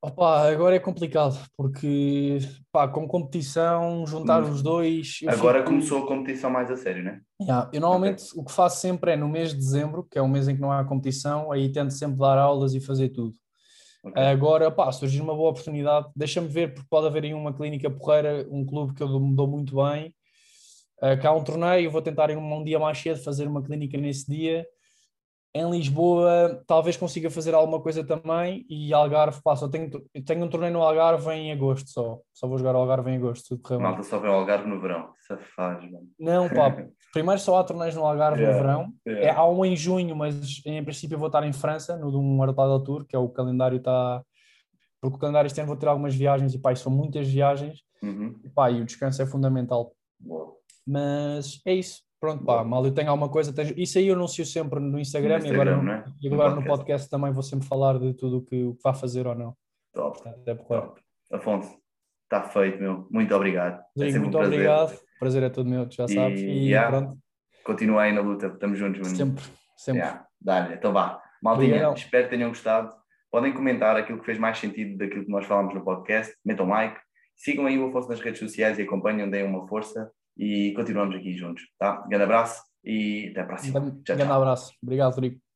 Opa, agora é complicado, porque pá, com competição, juntar Hum. os dois. Agora fico- começou a competição mais a sério, não é? Yeah, eu normalmente o que faço sempre é no mês de dezembro, que é o mês em que não há competição, aí tento sempre dar aulas e fazer tudo. Ok. Agora, pá, surgir uma boa oportunidade, deixa-me ver, porque pode haver aí uma clínica porreira, um clube que eu me dou muito bem. Uh, cá há um torneio, vou tentar um, um dia mais cedo fazer uma clínica nesse dia. Em Lisboa, talvez consiga fazer alguma coisa também. E Algarve, pá, só tenho, eu tenho um torneio no Algarve em agosto só. Só vou jogar ao Algarve em agosto, tudo. Malta só vê o Algarve no verão. Safaz, mano. Não, pá, [LAUGHS] primeiro só há torneios no Algarve Yeah. no verão. É, Yeah. há um em junho, mas em princípio eu vou estar em França, no de um Artado Tour, que é o calendário está. Porque o calendário este ano vou ter algumas viagens e pá, são muitas viagens Uhum. e, pá, e o descanso é fundamental. Boa. Mas é isso. Pronto, pá, mal eu tenho alguma coisa, tenho- isso aí eu anuncio sempre no Instagram, No e agora, Instagram, no, é? e No agora no podcast. podcast também vou sempre falar de tudo o que, o que vai fazer ou não. Top, Portanto, é porra. top. Afonso, está feito, meu. Muito obrigado. é sempre um muito prazer. obrigado. O prazer é todo meu, tu já E, sabes. E yeah, pronto, Continua aí na luta. Estamos juntos, mano. sempre, sempre. Yeah, Dá-lhe. Então vá. Obrigadão. espero que tenham gostado. Podem comentar aquilo que fez mais sentido daquilo que nós falámos no podcast. Metam like. Sigam aí o Afonso nas redes sociais e acompanhem, deem uma força e continuamos aqui juntos. Tá? Grande abraço e até a próxima. Grande tchau. abraço. Obrigado, Rodrigo.